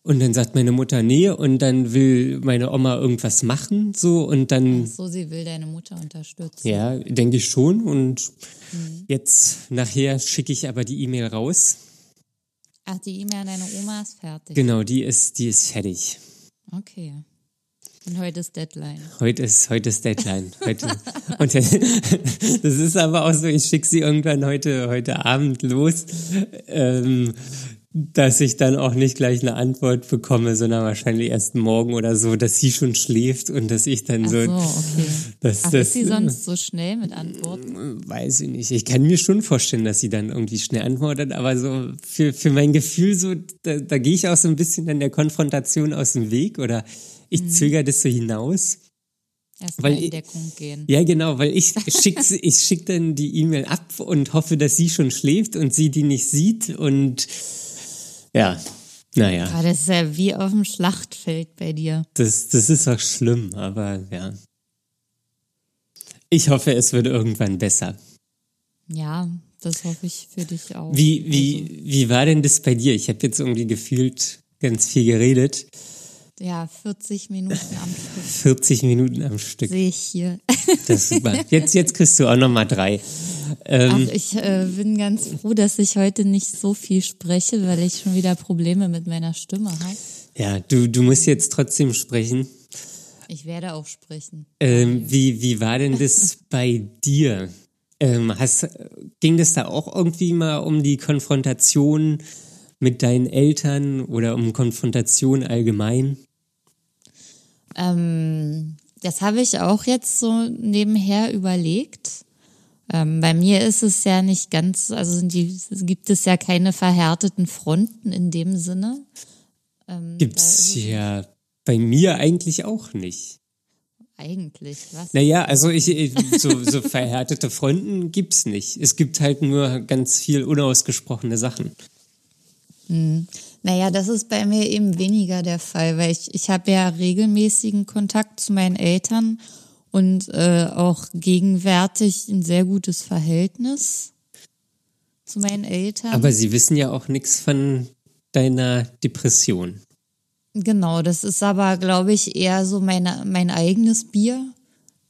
Und dann sagt meine Mutter nee und dann will meine Oma irgendwas machen so und dann. Ach so, sie will deine Mutter unterstützen. Ja, denke ich schon und mhm. jetzt nachher schicke ich aber die E-Mail raus. Ach, die E-Mail an deine Oma ist fertig. Genau, die ist, die ist fertig. Okay. Und heute ist Deadline. Heute ist, heute ist Deadline. Heute, und das ist aber auch so, ich schicke sie irgendwann heute, heute Abend los, ähm, dass ich dann auch nicht gleich eine Antwort bekomme, sondern wahrscheinlich erst morgen oder so, dass sie schon schläft und dass ich dann Ach so. so okay. Dass, Ach, das, ist sie sonst so schnell mit Antworten? Weiß ich nicht. Ich kann mir schon vorstellen, dass sie dann irgendwie schnell antwortet, aber so für, für mein Gefühl, so, da, da gehe ich auch so ein bisschen an der Konfrontation aus dem Weg oder ich mhm. zögere das so hinaus. Erstmal in Deckung gehen. Ja, genau, weil ich schicke ich schick dann die E-Mail ab und hoffe, dass sie schon schläft und sie die nicht sieht und ja, naja. Ja, das ist ja wie auf dem Schlachtfeld bei dir. Das, das ist auch schlimm, aber ja. Ich hoffe, es wird irgendwann besser. Ja, das hoffe ich für dich auch. Wie, wie, also. wie war denn das bei dir? Ich habe jetzt irgendwie gefühlt ganz viel geredet. Ja, 40 Minuten am Stück. 40 Minuten am Stück. Sehe ich hier. Das ist super. Jetzt, jetzt kriegst du auch nochmal drei. Ähm, Ach, ich äh, bin ganz froh, dass ich heute nicht so viel spreche, weil ich schon wieder Probleme mit meiner Stimme habe. Ja, du, du musst jetzt trotzdem sprechen. Ich werde auch sprechen. Ähm, wie, wie war denn das bei dir? Ähm, hast, ging das da auch irgendwie mal um die Konfrontation mit deinen Eltern oder um Konfrontation allgemein? Ähm, das habe ich auch jetzt so nebenher überlegt. Ähm, bei mir ist es ja nicht ganz, also die, gibt es ja keine verhärteten Fronten in dem Sinne. Ähm, Gibt's ja bei mir eigentlich auch nicht. Eigentlich, was? Naja, also ich, so, so verhärtete Fronten gibt's nicht. Es gibt halt nur ganz viel unausgesprochene Sachen. Hm. Naja, das ist bei mir eben weniger der Fall, weil ich, ich habe ja regelmäßigen Kontakt zu meinen Eltern und äh, auch gegenwärtig ein sehr gutes Verhältnis zu meinen Eltern. Aber sie wissen ja auch nichts von deiner Depression. Genau, das ist aber, glaube ich, eher so meine, mein eigenes Bier,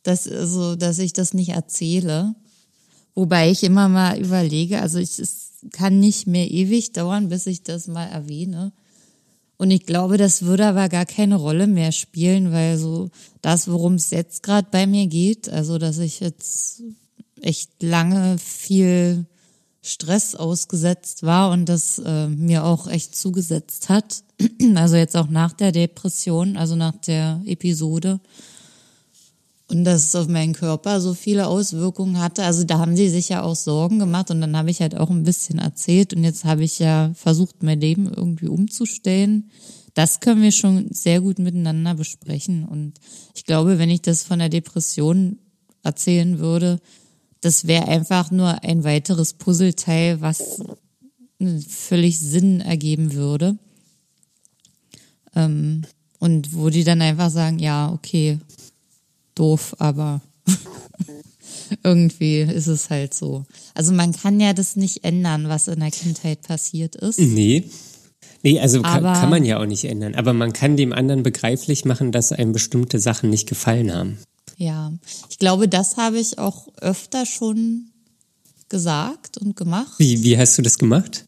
dass, also, dass ich das nicht erzähle. Wobei ich immer mal überlege, also ich, es kann nicht mehr ewig dauern, bis ich das mal erwähne. Und ich glaube, das würde aber gar keine Rolle mehr spielen, weil so das, worum es jetzt gerade bei mir geht, also dass ich jetzt echt lange viel Stress ausgesetzt war und das äh, mir auch echt zugesetzt hat. Also jetzt auch nach der Depression, also nach der Episode, und dass es auf meinen Körper so viele Auswirkungen hatte. Also da haben sie sich ja auch Sorgen gemacht und dann habe ich halt auch ein bisschen erzählt und jetzt habe ich ja versucht, mein Leben irgendwie umzustellen. Das können wir schon sehr gut miteinander besprechen und ich glaube, wenn ich das von der Depression erzählen würde, das wäre einfach nur ein weiteres Puzzleteil, was völlig Sinn ergeben würde. Ähm, und wo die dann einfach sagen, ja, okay, doof, aber irgendwie ist es halt so. Also man kann ja das nicht ändern, was in der Kindheit passiert ist. Nee. Nee, also kann, kann, man ja auch nicht ändern. Aber man kann dem anderen begreiflich machen, dass einem bestimmte Sachen nicht gefallen haben. Ja, ich glaube, das habe ich auch öfter schon gesagt und gemacht. Wie, wie hast du das gemacht?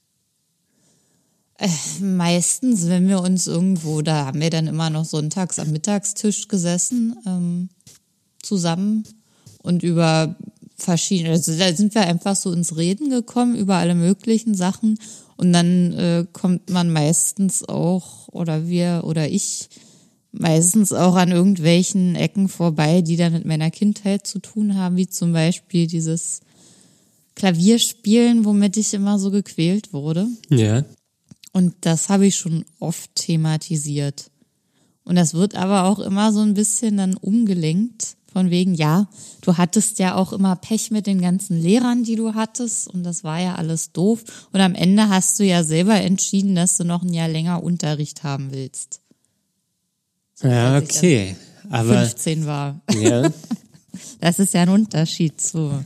Äh, meistens, wenn wir uns irgendwo, da haben wir dann immer noch sonntags am Mittagstisch gesessen. Ähm, zusammen und über verschiedene, also da sind wir einfach so ins Reden gekommen über alle möglichen Sachen und dann äh, kommt man meistens auch oder wir oder ich meistens auch an irgendwelchen Ecken vorbei, die dann mit meiner Kindheit zu tun haben, wie zum Beispiel dieses Klavierspielen, womit ich immer so gequält wurde. Ja. Und das habe ich schon oft thematisiert. Und das wird aber auch immer so ein bisschen dann umgelenkt von wegen, ja, du hattest ja auch immer Pech mit den ganzen Lehrern, die du hattest und das war ja alles doof. Und am Ende hast du ja selber entschieden, dass du noch ein Jahr länger Unterricht haben willst. So, ja, okay. Aber 15 war. Ja. Das ist ja ein Unterschied zu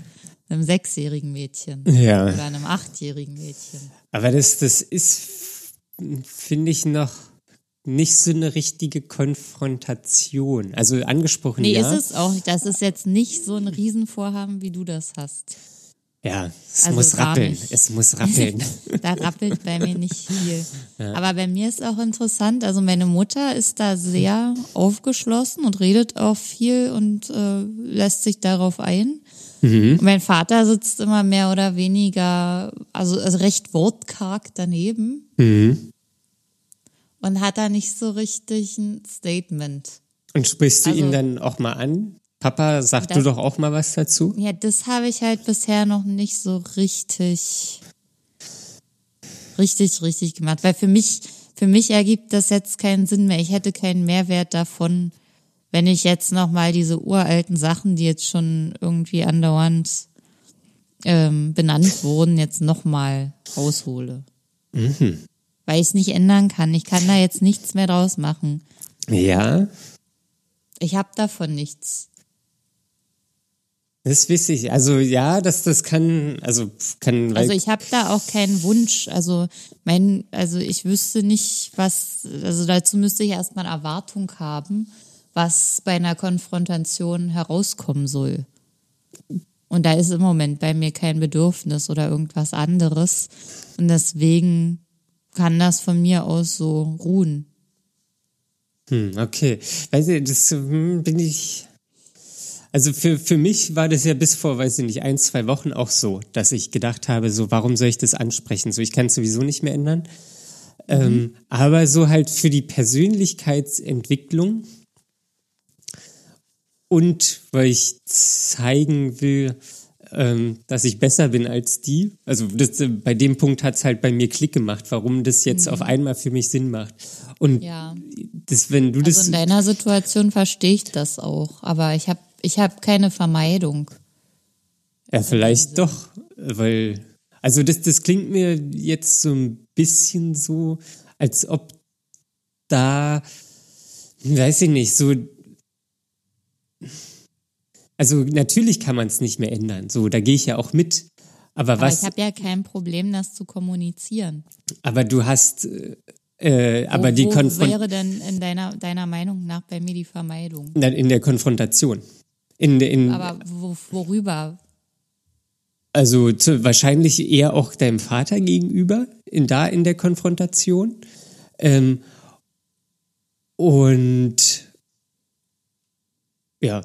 einem sechsjährigen Mädchen. Ja. Oder einem achtjährigen Mädchen. Aber das, das ist, finde ich, noch nicht so eine richtige Konfrontation. Also angesprochen, nee, ja. Nee, ist es auch nicht. Das ist jetzt nicht so ein Riesenvorhaben, wie du das hast. Ja, es also muss rappeln. Es muss rappeln. da rappelt bei mir nicht viel. Ja. Aber bei mir ist auch interessant, also meine Mutter ist da sehr aufgeschlossen und redet auch viel und äh, lässt sich darauf ein. Mhm. mein Vater sitzt immer mehr oder weniger, also, also recht wortkarg daneben. Mhm und hat da nicht so richtig ein Statement. Und sprichst du also, ihn dann auch mal an? Papa, sag das, du doch auch mal was dazu? Ja, das habe ich halt bisher noch nicht so richtig, richtig, richtig gemacht. Weil für mich, für mich ergibt das jetzt keinen Sinn mehr. Ich hätte keinen Mehrwert davon, wenn ich jetzt nochmal diese uralten Sachen, die jetzt schon irgendwie andauernd ähm, benannt wurden, jetzt nochmal raushole. Mhm weil ich es nicht ändern kann. Ich kann da jetzt nichts mehr draus machen. Ja. Ich habe davon nichts. Das ist ich. Also ja, das das kann also kann. Also ich habe da auch keinen Wunsch. Also mein also ich wüsste nicht was. Also dazu müsste ich erstmal Erwartung haben, was bei einer Konfrontation herauskommen soll. Und da ist im Moment bei mir kein Bedürfnis oder irgendwas anderes. Und deswegen kann das von mir aus so ruhen. Hm, okay. Weißt du, das hm, bin ich. Also für, für mich war das ja bis vor, weiß ich nicht, ein, zwei Wochen auch so, dass ich gedacht habe, so, warum soll ich das ansprechen? So, ich kann es sowieso nicht mehr ändern. Mhm. Ähm, aber so halt für die Persönlichkeitsentwicklung und weil ich zeigen will, ähm, dass ich besser bin als die. Also das, äh, bei dem Punkt hat es halt bei mir Klick gemacht, warum das jetzt mhm. auf einmal für mich Sinn macht. Und ja. das, wenn du also das. in deiner Situation verstehe ich das auch, aber ich habe ich hab keine Vermeidung. Ja, vielleicht doch, weil, also das, das klingt mir jetzt so ein bisschen so, als ob da, weiß ich nicht, so also natürlich kann man es nicht mehr ändern. So, da gehe ich ja auch mit. Aber, aber was? Ich habe ja kein Problem, das zu kommunizieren. Aber du hast, äh, aber wo, die Konfrontation. wäre denn in deiner deiner Meinung nach bei mir die Vermeidung? In der Konfrontation. In, in, aber wo, worüber? Also zu, wahrscheinlich eher auch deinem Vater gegenüber, in da in der Konfrontation. Ähm, und ja,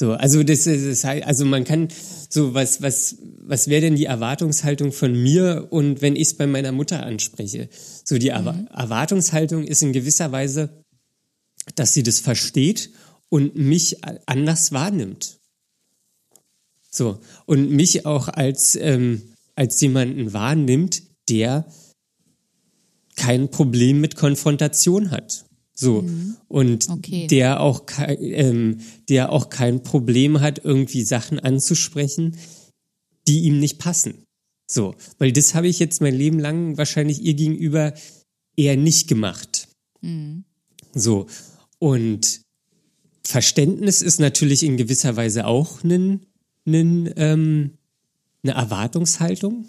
so, also das ist also man kann so was was was wäre denn die Erwartungshaltung von mir und wenn ich es bei meiner Mutter anspreche? So die mhm. Erwartungshaltung ist in gewisser Weise, dass sie das versteht und mich anders wahrnimmt. So und mich auch als ähm, als jemanden wahrnimmt, der kein Problem mit Konfrontation hat. So. Mhm. Und okay. der auch, ähm, der auch kein Problem hat, irgendwie Sachen anzusprechen, die ihm nicht passen. So. Weil das habe ich jetzt mein Leben lang wahrscheinlich ihr gegenüber eher nicht gemacht. Mhm. So. Und Verständnis ist natürlich in gewisser Weise auch ein, ein, ähm, eine Erwartungshaltung.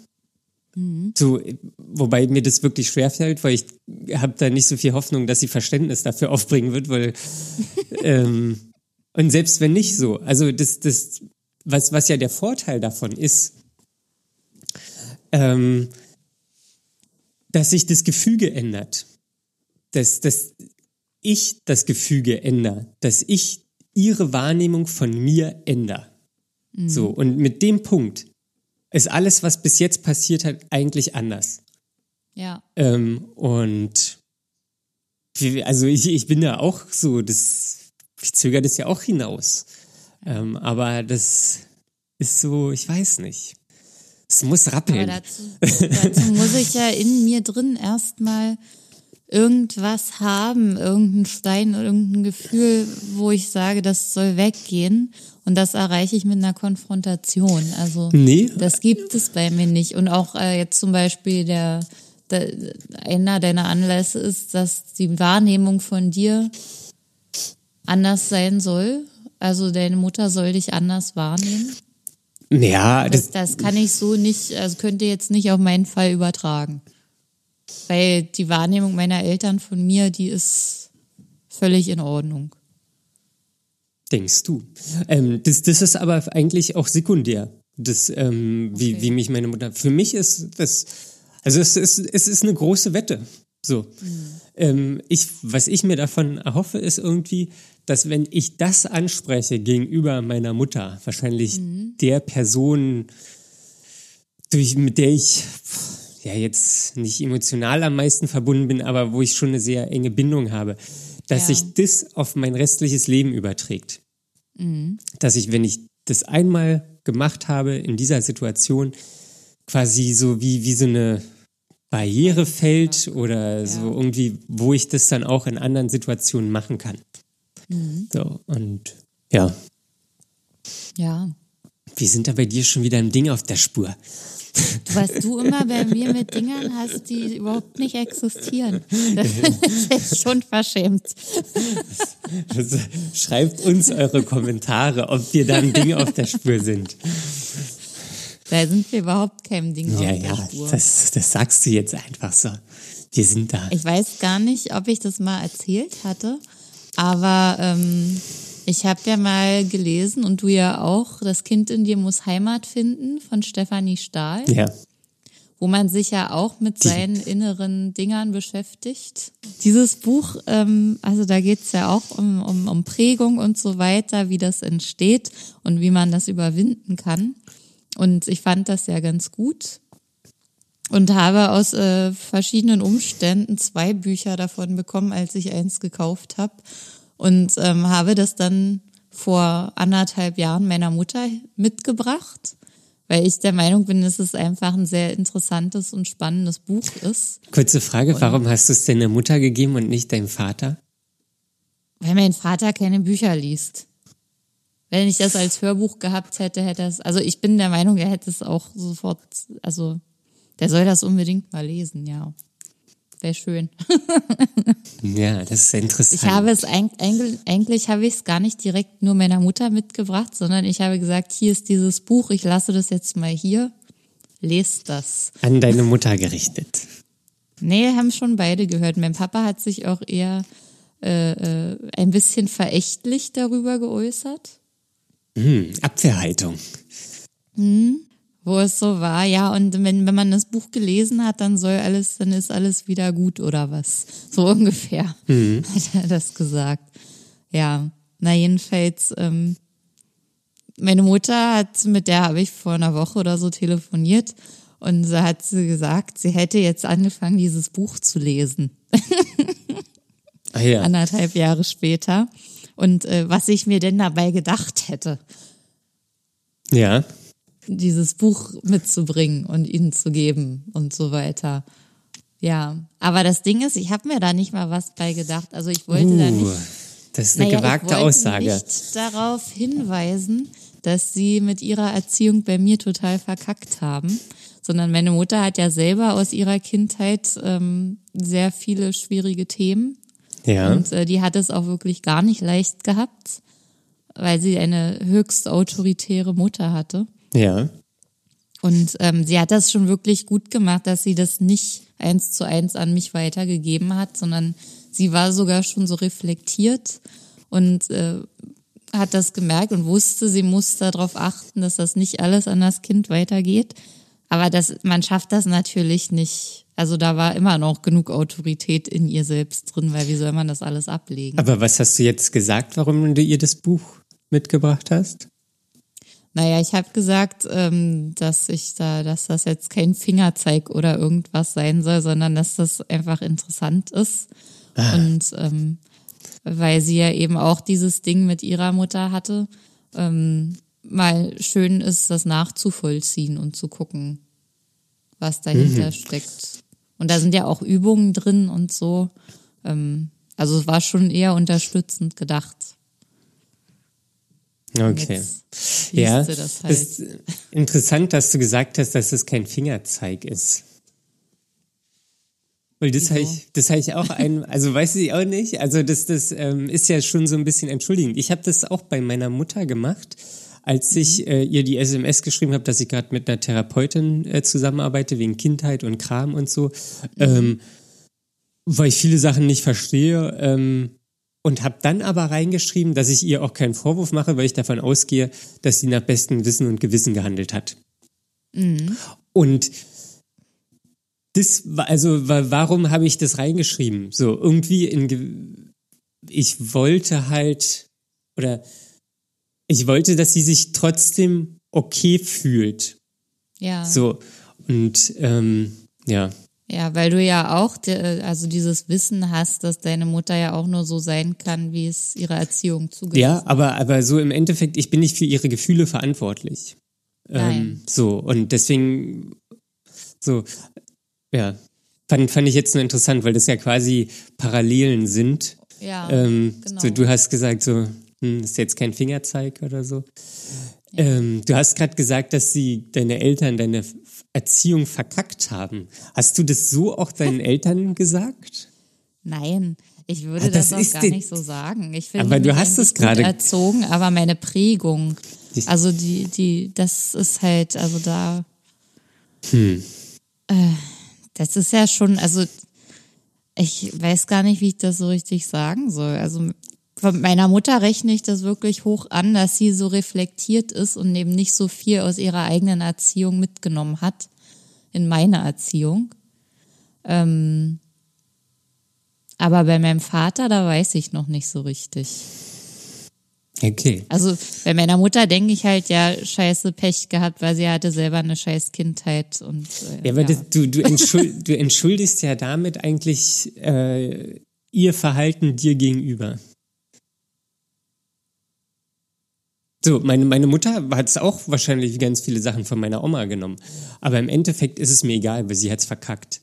Mhm. So, wobei mir das wirklich schwerfällt, weil ich habe da nicht so viel Hoffnung, dass sie Verständnis dafür aufbringen wird, weil ähm, und selbst wenn nicht so, also das, das, was, was ja der Vorteil davon ist, ähm, dass sich das Gefüge ändert. Dass, dass ich das Gefüge ändere, dass ich ihre Wahrnehmung von mir ändere. Mhm. So, und mit dem Punkt ist alles, was bis jetzt passiert hat, eigentlich anders. Ja. Ähm, und also ich, ich bin da auch so, das, ich zögere das ja auch hinaus. Ähm, aber das ist so, ich weiß nicht. Es muss rappeln. Dazu, dazu muss ich ja in mir drin erstmal irgendwas haben, irgendeinen Stein, irgendein Gefühl, wo ich sage, das soll weggehen. Und das erreiche ich mit einer Konfrontation. Also nee. das gibt es bei mir nicht. Und auch äh, jetzt zum Beispiel der, der einer deiner Anlässe ist, dass die Wahrnehmung von dir anders sein soll. Also deine Mutter soll dich anders wahrnehmen. Ja, das, das, das kann ich so nicht, also könnte jetzt nicht auf meinen Fall übertragen. Weil die Wahrnehmung meiner Eltern von mir, die ist völlig in Ordnung. Denkst du? Ähm, das, das ist aber eigentlich auch sekundär. Das, ähm, okay. wie, wie mich meine Mutter. Für mich ist das, also es ist, es ist eine große Wette. So. Mhm. Ähm, ich, was ich mir davon erhoffe, ist irgendwie, dass wenn ich das anspreche gegenüber meiner Mutter, wahrscheinlich mhm. der Person, durch, mit der ich ja jetzt nicht emotional am meisten verbunden bin, aber wo ich schon eine sehr enge Bindung habe, dass ja. sich das auf mein restliches Leben überträgt. Mhm. Dass ich, wenn ich das einmal gemacht habe in dieser Situation, quasi so wie, wie so eine Barriere fällt oder ja. so irgendwie, wo ich das dann auch in anderen Situationen machen kann. Mhm. So, und ja. Ja. Wir sind da bei dir schon wieder ein Ding auf der Spur. Was du immer bei mir mit Dingern hast, die überhaupt nicht existieren. Das ist schon verschämt. Das, schreibt uns eure Kommentare, ob wir da ein Ding auf der Spur sind. Da sind wir überhaupt kein Ding ja, auf der ja, Spur. Ja, das, das sagst du jetzt einfach so. Wir sind da. Ich weiß gar nicht, ob ich das mal erzählt hatte, aber ähm, ich habe ja mal gelesen und du ja auch, das Kind in dir muss Heimat finden von Stefanie Stahl. Ja. Wo man sich ja auch mit seinen inneren Dingern beschäftigt. Dieses Buch, ähm, also da geht's ja auch um, um, um Prägung und so weiter, wie das entsteht und wie man das überwinden kann. Und ich fand das ja ganz gut und habe aus äh, verschiedenen Umständen zwei Bücher davon bekommen, als ich eins gekauft habe und ähm, habe das dann vor anderthalb Jahren meiner Mutter mitgebracht, weil ich der Meinung bin, dass es einfach ein sehr interessantes und spannendes Buch ist. Kurze Frage, und warum hast du es deiner Mutter gegeben und nicht deinem Vater? Weil mein Vater keine Bücher liest. Wenn ich das als Hörbuch gehabt hätte, hätte es, also ich bin der Meinung, er hätte es auch sofort, also der soll das unbedingt mal lesen, ja wäre schön. ja, das ist interessant. Ich habe es eigentlich, eigentlich habe ich es gar nicht direkt nur meiner Mutter mitgebracht, sondern ich habe gesagt, hier ist dieses Buch, ich lasse das jetzt mal hier, lest das. An deine Mutter gerichtet. Nee, haben schon beide gehört. Mein Papa hat sich auch eher äh, äh ein bisschen verächtlich darüber geäußert. Hm, Abwehrhaltung. Hm wo es so war, ja, und wenn, wenn man das Buch gelesen hat, dann soll alles, dann ist alles wieder gut oder was. So ungefähr mhm. hat er das gesagt. Ja, na jedenfalls, ähm, meine Mutter hat, mit der habe ich vor einer Woche oder so telefoniert und so hat sie gesagt, sie hätte jetzt angefangen, dieses Buch zu lesen. ah, ja. Anderthalb Jahre später. Und äh, was ich mir denn dabei gedacht hätte. Ja dieses Buch mitzubringen und ihnen zu geben und so weiter. Ja, aber das Ding ist, ich habe mir da nicht mal was bei gedacht. Also ich wollte uh, da nicht. Das ist eine naja, gewagte ich wollte Aussage. Nicht darauf hinweisen, dass sie mit ihrer Erziehung bei mir total verkackt haben, sondern meine Mutter hat ja selber aus ihrer Kindheit ähm, sehr viele schwierige Themen. Ja. Und äh, die hat es auch wirklich gar nicht leicht gehabt, weil sie eine höchst autoritäre Mutter hatte. Ja. Und ähm, sie hat das schon wirklich gut gemacht, dass sie das nicht eins zu eins an mich weitergegeben hat, sondern sie war sogar schon so reflektiert und äh, hat das gemerkt und wusste, sie muss darauf achten, dass das nicht alles an das Kind weitergeht. Aber das, man schafft das natürlich nicht. Also da war immer noch genug Autorität in ihr selbst drin, weil wie soll man das alles ablegen? Aber was hast du jetzt gesagt, warum du ihr das Buch mitgebracht hast? Naja, ich habe gesagt, ähm, dass ich da, dass das jetzt kein Fingerzeig oder irgendwas sein soll, sondern dass das einfach interessant ist Ah. Und ähm, weil sie ja eben auch dieses Ding mit ihrer Mutter hatte, ähm, mal schön ist, das nachzuvollziehen und zu gucken, was dahinter mhm. steckt. Und da sind ja auch Übungen drin und so. Ähm, also es war schon eher unterstützend gedacht. Okay. Ja, das halt. ist interessant, dass du gesagt hast, dass es kein Fingerzeig ist. Weil das habe ich, das habe ich auch ein, also weiß ich auch nicht. Also das, das ähm, ist ja schon so ein bisschen entschuldigend. Ich habe das auch bei meiner Mutter gemacht, als ich mhm. äh, ihr die SMS geschrieben habe, dass ich gerade mit einer Therapeutin äh, zusammenarbeite wegen Kindheit und Kram und so, mhm. ähm, weil ich viele Sachen nicht verstehe. Ähm, und habe dann aber reingeschrieben, dass ich ihr auch keinen Vorwurf mache, weil ich davon ausgehe, dass sie nach bestem Wissen und Gewissen gehandelt hat. Mhm. Und das, also warum habe ich das reingeschrieben? So irgendwie in, ich wollte halt oder ich wollte, dass sie sich trotzdem okay fühlt. Ja. So und ähm, ja. Ja, weil du ja auch, also dieses Wissen hast, dass deine Mutter ja auch nur so sein kann, wie es ihre Erziehung zugeht. Ja, aber, aber so im Endeffekt, ich bin nicht für ihre Gefühle verantwortlich. Nein. Ähm, so, und deswegen, so, ja, fand, fand ich jetzt nur interessant, weil das ja quasi Parallelen sind. Ja, ähm, genau. So, du hast gesagt, so, hm, ist jetzt kein Fingerzeig oder so. Ähm, du hast gerade gesagt, dass sie deine Eltern deine Erziehung verkackt haben. Hast du das so auch deinen Eltern gesagt? Nein, ich würde ah, das, das auch gar nicht so sagen. Ich finde, aber du hast es gerade erzogen, aber meine Prägung, also die, die, das ist halt, also da. Hm. Äh, das ist ja schon, also ich weiß gar nicht, wie ich das so richtig sagen soll. Also von meiner Mutter rechne ich das wirklich hoch an, dass sie so reflektiert ist und eben nicht so viel aus ihrer eigenen Erziehung mitgenommen hat in meiner Erziehung. Ähm, aber bei meinem Vater, da weiß ich noch nicht so richtig. Okay. Also bei meiner Mutter denke ich halt, ja, scheiße Pech gehabt, weil sie hatte selber eine scheiß Kindheit und. Äh, ja, aber ja. Das, du, du, entschuld, du entschuldigst ja damit eigentlich äh, ihr Verhalten dir gegenüber. So, meine, meine Mutter hat es auch wahrscheinlich ganz viele Sachen von meiner Oma genommen. Aber im Endeffekt ist es mir egal, weil sie hat es verkackt.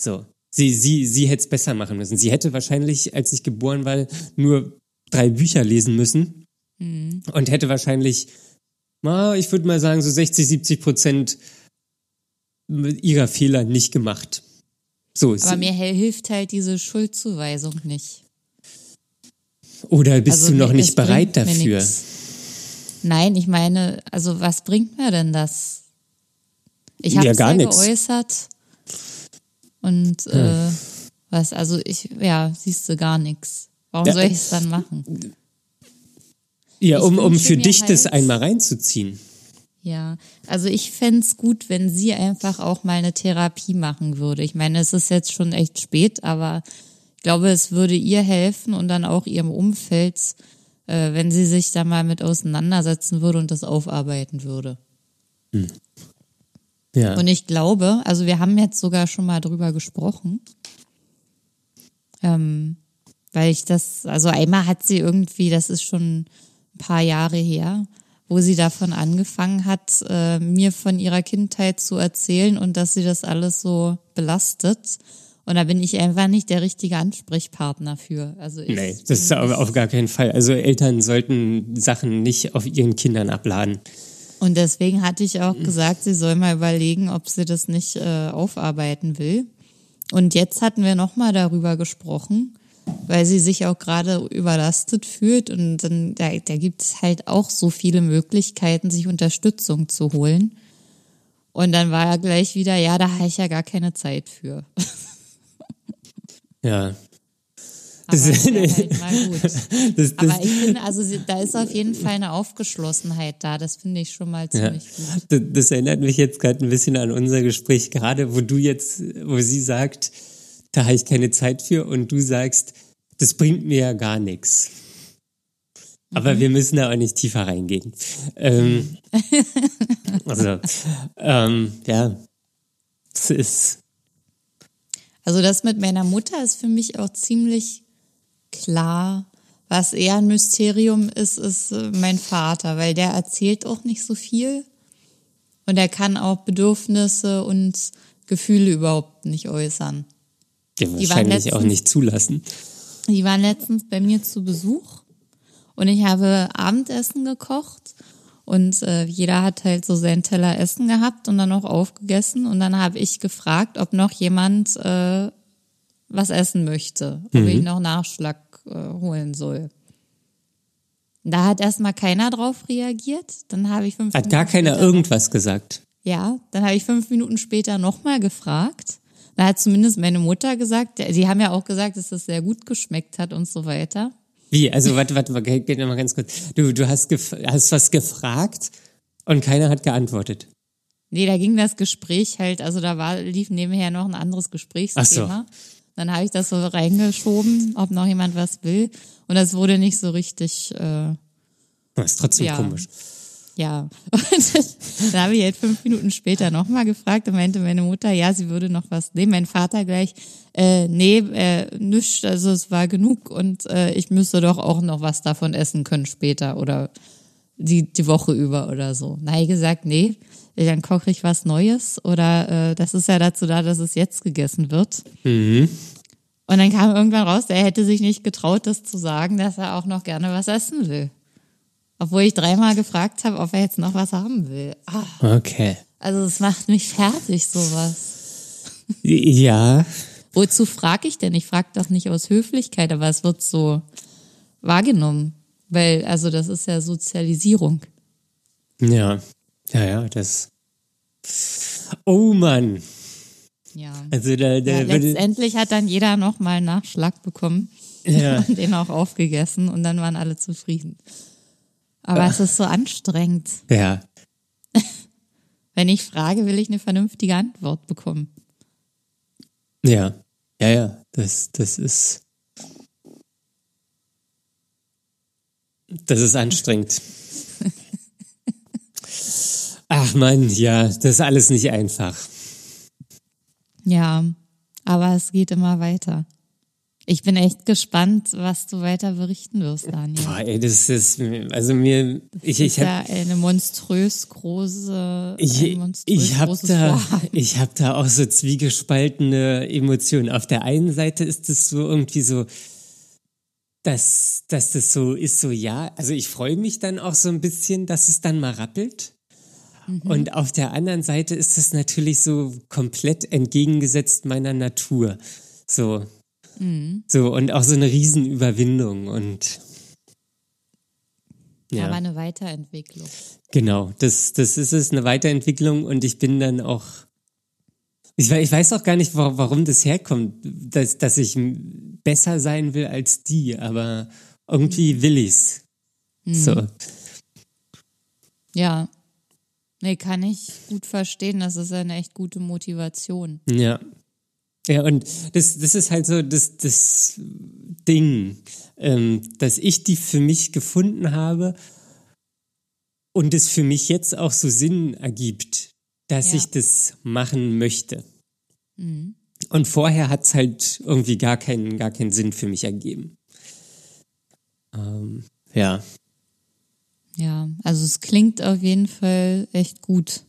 So. Sie, sie, sie hätte es besser machen müssen. Sie hätte wahrscheinlich, als ich geboren war, nur drei Bücher lesen müssen Mhm. Und hätte wahrscheinlich, ich würde mal sagen, so 60, 70 Prozent ihrer Fehler nicht gemacht. So Aber mir hilft halt diese Schuldzuweisung nicht. Oder bist also, du noch nicht bereit dafür? Nein, ich meine, also was bringt mir denn das? Ich habe ja, gar ja geäußert und hm. äh, was, also ich, ja, siehst du gar nichts. Warum ja, soll ich es dann machen? Ja, um, um für dich halt, das einmal reinzuziehen. Ja, also ich fände gut, wenn sie einfach auch mal eine Therapie machen würde. Ich meine, es ist jetzt schon echt spät, aber ich glaube, es würde ihr helfen und dann auch ihrem Umfeld, äh, wenn sie sich da mal mit auseinandersetzen würde und das aufarbeiten würde. Hm. Ja. Und ich glaube, also wir haben jetzt sogar schon mal drüber gesprochen, ähm, weil ich das, also einmal hat sie irgendwie, das ist schon paar Jahre her, wo sie davon angefangen hat, äh, mir von ihrer Kindheit zu erzählen und dass sie das alles so belastet. Und da bin ich einfach nicht der richtige Ansprechpartner für. Also ich nee, das ist aber auf gar keinen Fall. Also Eltern sollten Sachen nicht auf ihren Kindern abladen. Und deswegen hatte ich auch gesagt, sie soll mal überlegen, ob sie das nicht äh, aufarbeiten will. Und jetzt hatten wir nochmal darüber gesprochen weil sie sich auch gerade überlastet fühlt und dann da, da gibt es halt auch so viele Möglichkeiten, sich Unterstützung zu holen. Und dann war er gleich wieder, ja, da habe ich ja gar keine Zeit für. Ja. Aber das, halt mal gut. Das, das, Aber ich finde, also da ist auf jeden Fall eine Aufgeschlossenheit da. Das finde ich schon mal ziemlich ja. gut. Das, das erinnert mich jetzt gerade ein bisschen an unser Gespräch, gerade wo du jetzt, wo sie sagt, da habe ich keine Zeit für und du sagst, das bringt mir ja gar nichts. Aber mhm. wir müssen da auch nicht tiefer reingehen. Ähm, also, ähm, ja, es ist. Also das mit meiner Mutter ist für mich auch ziemlich klar. Was eher ein Mysterium ist, ist äh, mein Vater, weil der erzählt auch nicht so viel und er kann auch Bedürfnisse und Gefühle überhaupt nicht äußern. Ja, wahrscheinlich letztens, auch nicht zulassen. Die waren letztens bei mir zu Besuch und ich habe Abendessen gekocht und äh, jeder hat halt so seinen Teller Essen gehabt und dann auch aufgegessen und dann habe ich gefragt, ob noch jemand äh, was essen möchte, ob mhm. ich noch Nachschlag äh, holen soll. Da hat erstmal keiner drauf reagiert. Dann habe ich fünf Hat Minuten gar keiner irgendwas gesagt. Ja, dann habe ich fünf Minuten später nochmal gefragt. Da hat zumindest meine Mutter gesagt, sie haben ja auch gesagt, dass das sehr gut geschmeckt hat und so weiter. Wie? Also, warte, warte, warte, geht nochmal ganz kurz. Du, du hast, hast was gefragt und keiner hat geantwortet. Nee, da ging das Gespräch halt, also da war, lief nebenher noch ein anderes Gesprächsthema. Ach so. Dann habe ich das so reingeschoben, ob noch jemand was will. Und das wurde nicht so richtig. Äh, das ist trotzdem ja. komisch. Ja. Und dann habe ich halt fünf Minuten später nochmal gefragt und meinte meine Mutter, ja, sie würde noch was nehmen. Mein Vater gleich, äh, nee, äh, nichts, also es war genug und äh, ich müsste doch auch noch was davon essen können später oder die, die Woche über oder so. Ich gesagt, nee, dann koche ich was Neues oder äh, das ist ja dazu da, dass es jetzt gegessen wird. Mhm. Und dann kam irgendwann raus, er hätte sich nicht getraut, das zu sagen, dass er auch noch gerne was essen will. Obwohl ich dreimal gefragt habe, ob er jetzt noch was haben will. Ach. Okay. Also es macht mich fertig, sowas. Ja. Wozu frage ich denn? Ich frage das nicht aus Höflichkeit, aber es wird so wahrgenommen. Weil, also das ist ja Sozialisierung. Ja. Ja, ja, das. Oh Mann. Ja. Also da, da ja, letztendlich hat dann jeder nochmal einen Nachschlag bekommen ja. und den auch aufgegessen und dann waren alle zufrieden. Aber es ist so anstrengend. Ja. Wenn ich frage, will ich eine vernünftige Antwort bekommen. Ja, ja, ja. Das, das ist. Das ist anstrengend. Ach man, ja, das ist alles nicht einfach. Ja, aber es geht immer weiter. Ich bin echt gespannt, was du weiter berichten wirst, Daniel. Boah, ey, das ist, also mir, ich, ich habe ja eine monströs große, ich, monströs ich habe da, ich habe da auch so zwiegespaltene Emotionen. Auf der einen Seite ist es so irgendwie so, dass, dass das so ist, so ja. Also ich freue mich dann auch so ein bisschen, dass es dann mal rappelt. Mhm. Und auf der anderen Seite ist es natürlich so komplett entgegengesetzt meiner Natur. So. Mhm. So, und auch so eine Riesenüberwindung und ja. Aber eine Weiterentwicklung. Genau, das, das ist es, eine Weiterentwicklung und ich bin dann auch, ich, ich weiß auch gar nicht, warum das herkommt, dass, dass ich besser sein will als die, aber irgendwie will ich's. Mhm. So. Ja, Nee, kann ich gut verstehen. Das ist eine echt gute Motivation. Ja. Ja, und das, das ist halt so das, das Ding, ähm, dass ich die für mich gefunden habe und es für mich jetzt auch so Sinn ergibt, dass ja. ich das machen möchte. Mhm. Und vorher hat es halt irgendwie gar keinen, gar keinen Sinn für mich ergeben. Ähm, ja. Ja, also es klingt auf jeden Fall echt gut.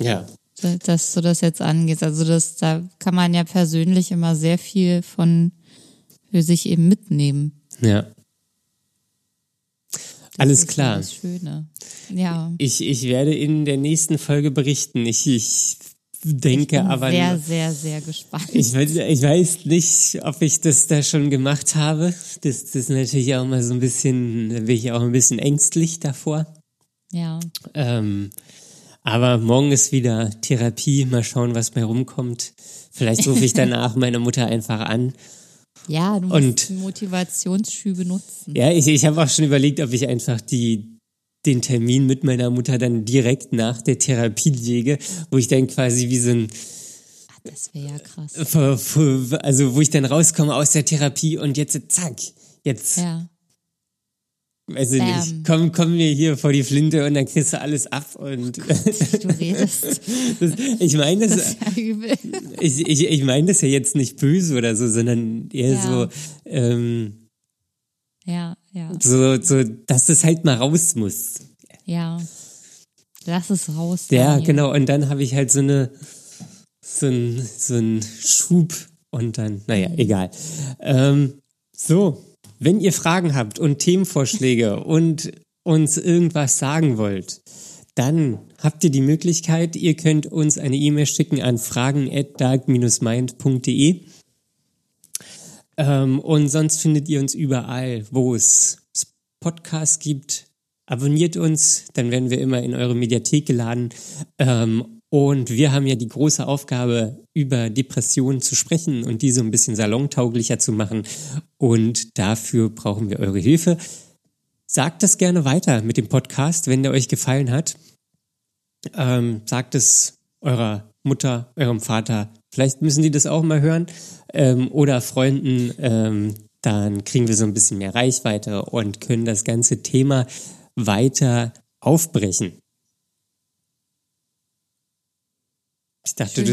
Ja. Dass du das jetzt angehst. Also das, da kann man ja persönlich immer sehr viel von für sich eben mitnehmen. Ja. Alles klar. Das Schöne. Ja. Ich, ich werde in der nächsten Folge berichten. Ich, ich denke ich bin aber. Sehr, sehr, sehr gespannt. Ich weiß, ich weiß nicht, ob ich das da schon gemacht habe. Das, das ist natürlich auch mal so ein bisschen, da bin ich auch ein bisschen ängstlich davor. Ja. Ähm, aber morgen ist wieder Therapie. Mal schauen, was bei rumkommt. Vielleicht rufe ich danach meine Mutter einfach an. Ja, du musst und, Motivationsschübe nutzen. Ja, ich, ich habe auch schon überlegt, ob ich einfach die den Termin mit meiner Mutter dann direkt nach der Therapie lege, wo ich dann quasi wie so ein ah, das wäre ja krass. Also wo ich dann rauskomme aus der Therapie und jetzt zack, jetzt ja. Weiß ich nicht, komm, komm mir hier vor die Flinte und dann kriegst du alles ab und du redest. das, ich meine das, das ja ich, ich, ich meine das ja jetzt nicht böse oder so, sondern eher ja. so, ähm, ja, ja. So, so, dass es halt mal raus muss. Ja. Lass es raus. Ja, Daniel. genau. Und dann habe ich halt so eine, so ein, so ein Schub und dann, naja, mhm. egal. Ähm, so, wenn ihr Fragen habt und Themenvorschläge und uns irgendwas sagen wollt, dann habt ihr die Möglichkeit, ihr könnt uns eine E-Mail schicken an fragen at dark-mind.de. Ähm, und sonst findet ihr uns überall, wo es Podcasts gibt. Abonniert uns, dann werden wir immer in eure Mediathek geladen. Ähm, und wir haben ja die große Aufgabe, über Depressionen zu sprechen und die so ein bisschen salontauglicher zu machen. Und dafür brauchen wir eure Hilfe. Sagt das gerne weiter mit dem Podcast, wenn der euch gefallen hat. Ähm, sagt es eurer Mutter, eurem Vater. Vielleicht müssen die das auch mal hören. Ähm, oder Freunden. Ähm, dann kriegen wir so ein bisschen mehr Reichweite und können das ganze Thema weiter aufbrechen. Ich dachte, du,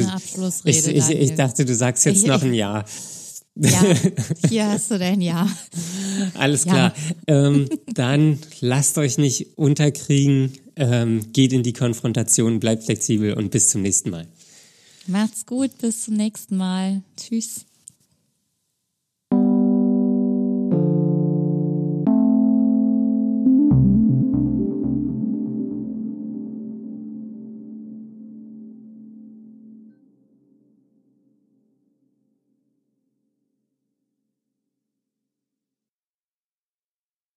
ich, ich, ich, dachte, du sagst jetzt noch ein Ja. Ja, hier hast du dein Ja. Alles klar. Ja. Ähm, dann lasst euch nicht unterkriegen, ähm, geht in die Konfrontation, bleibt flexibel und bis zum nächsten Mal. Macht's gut, bis zum nächsten Mal. Tschüss.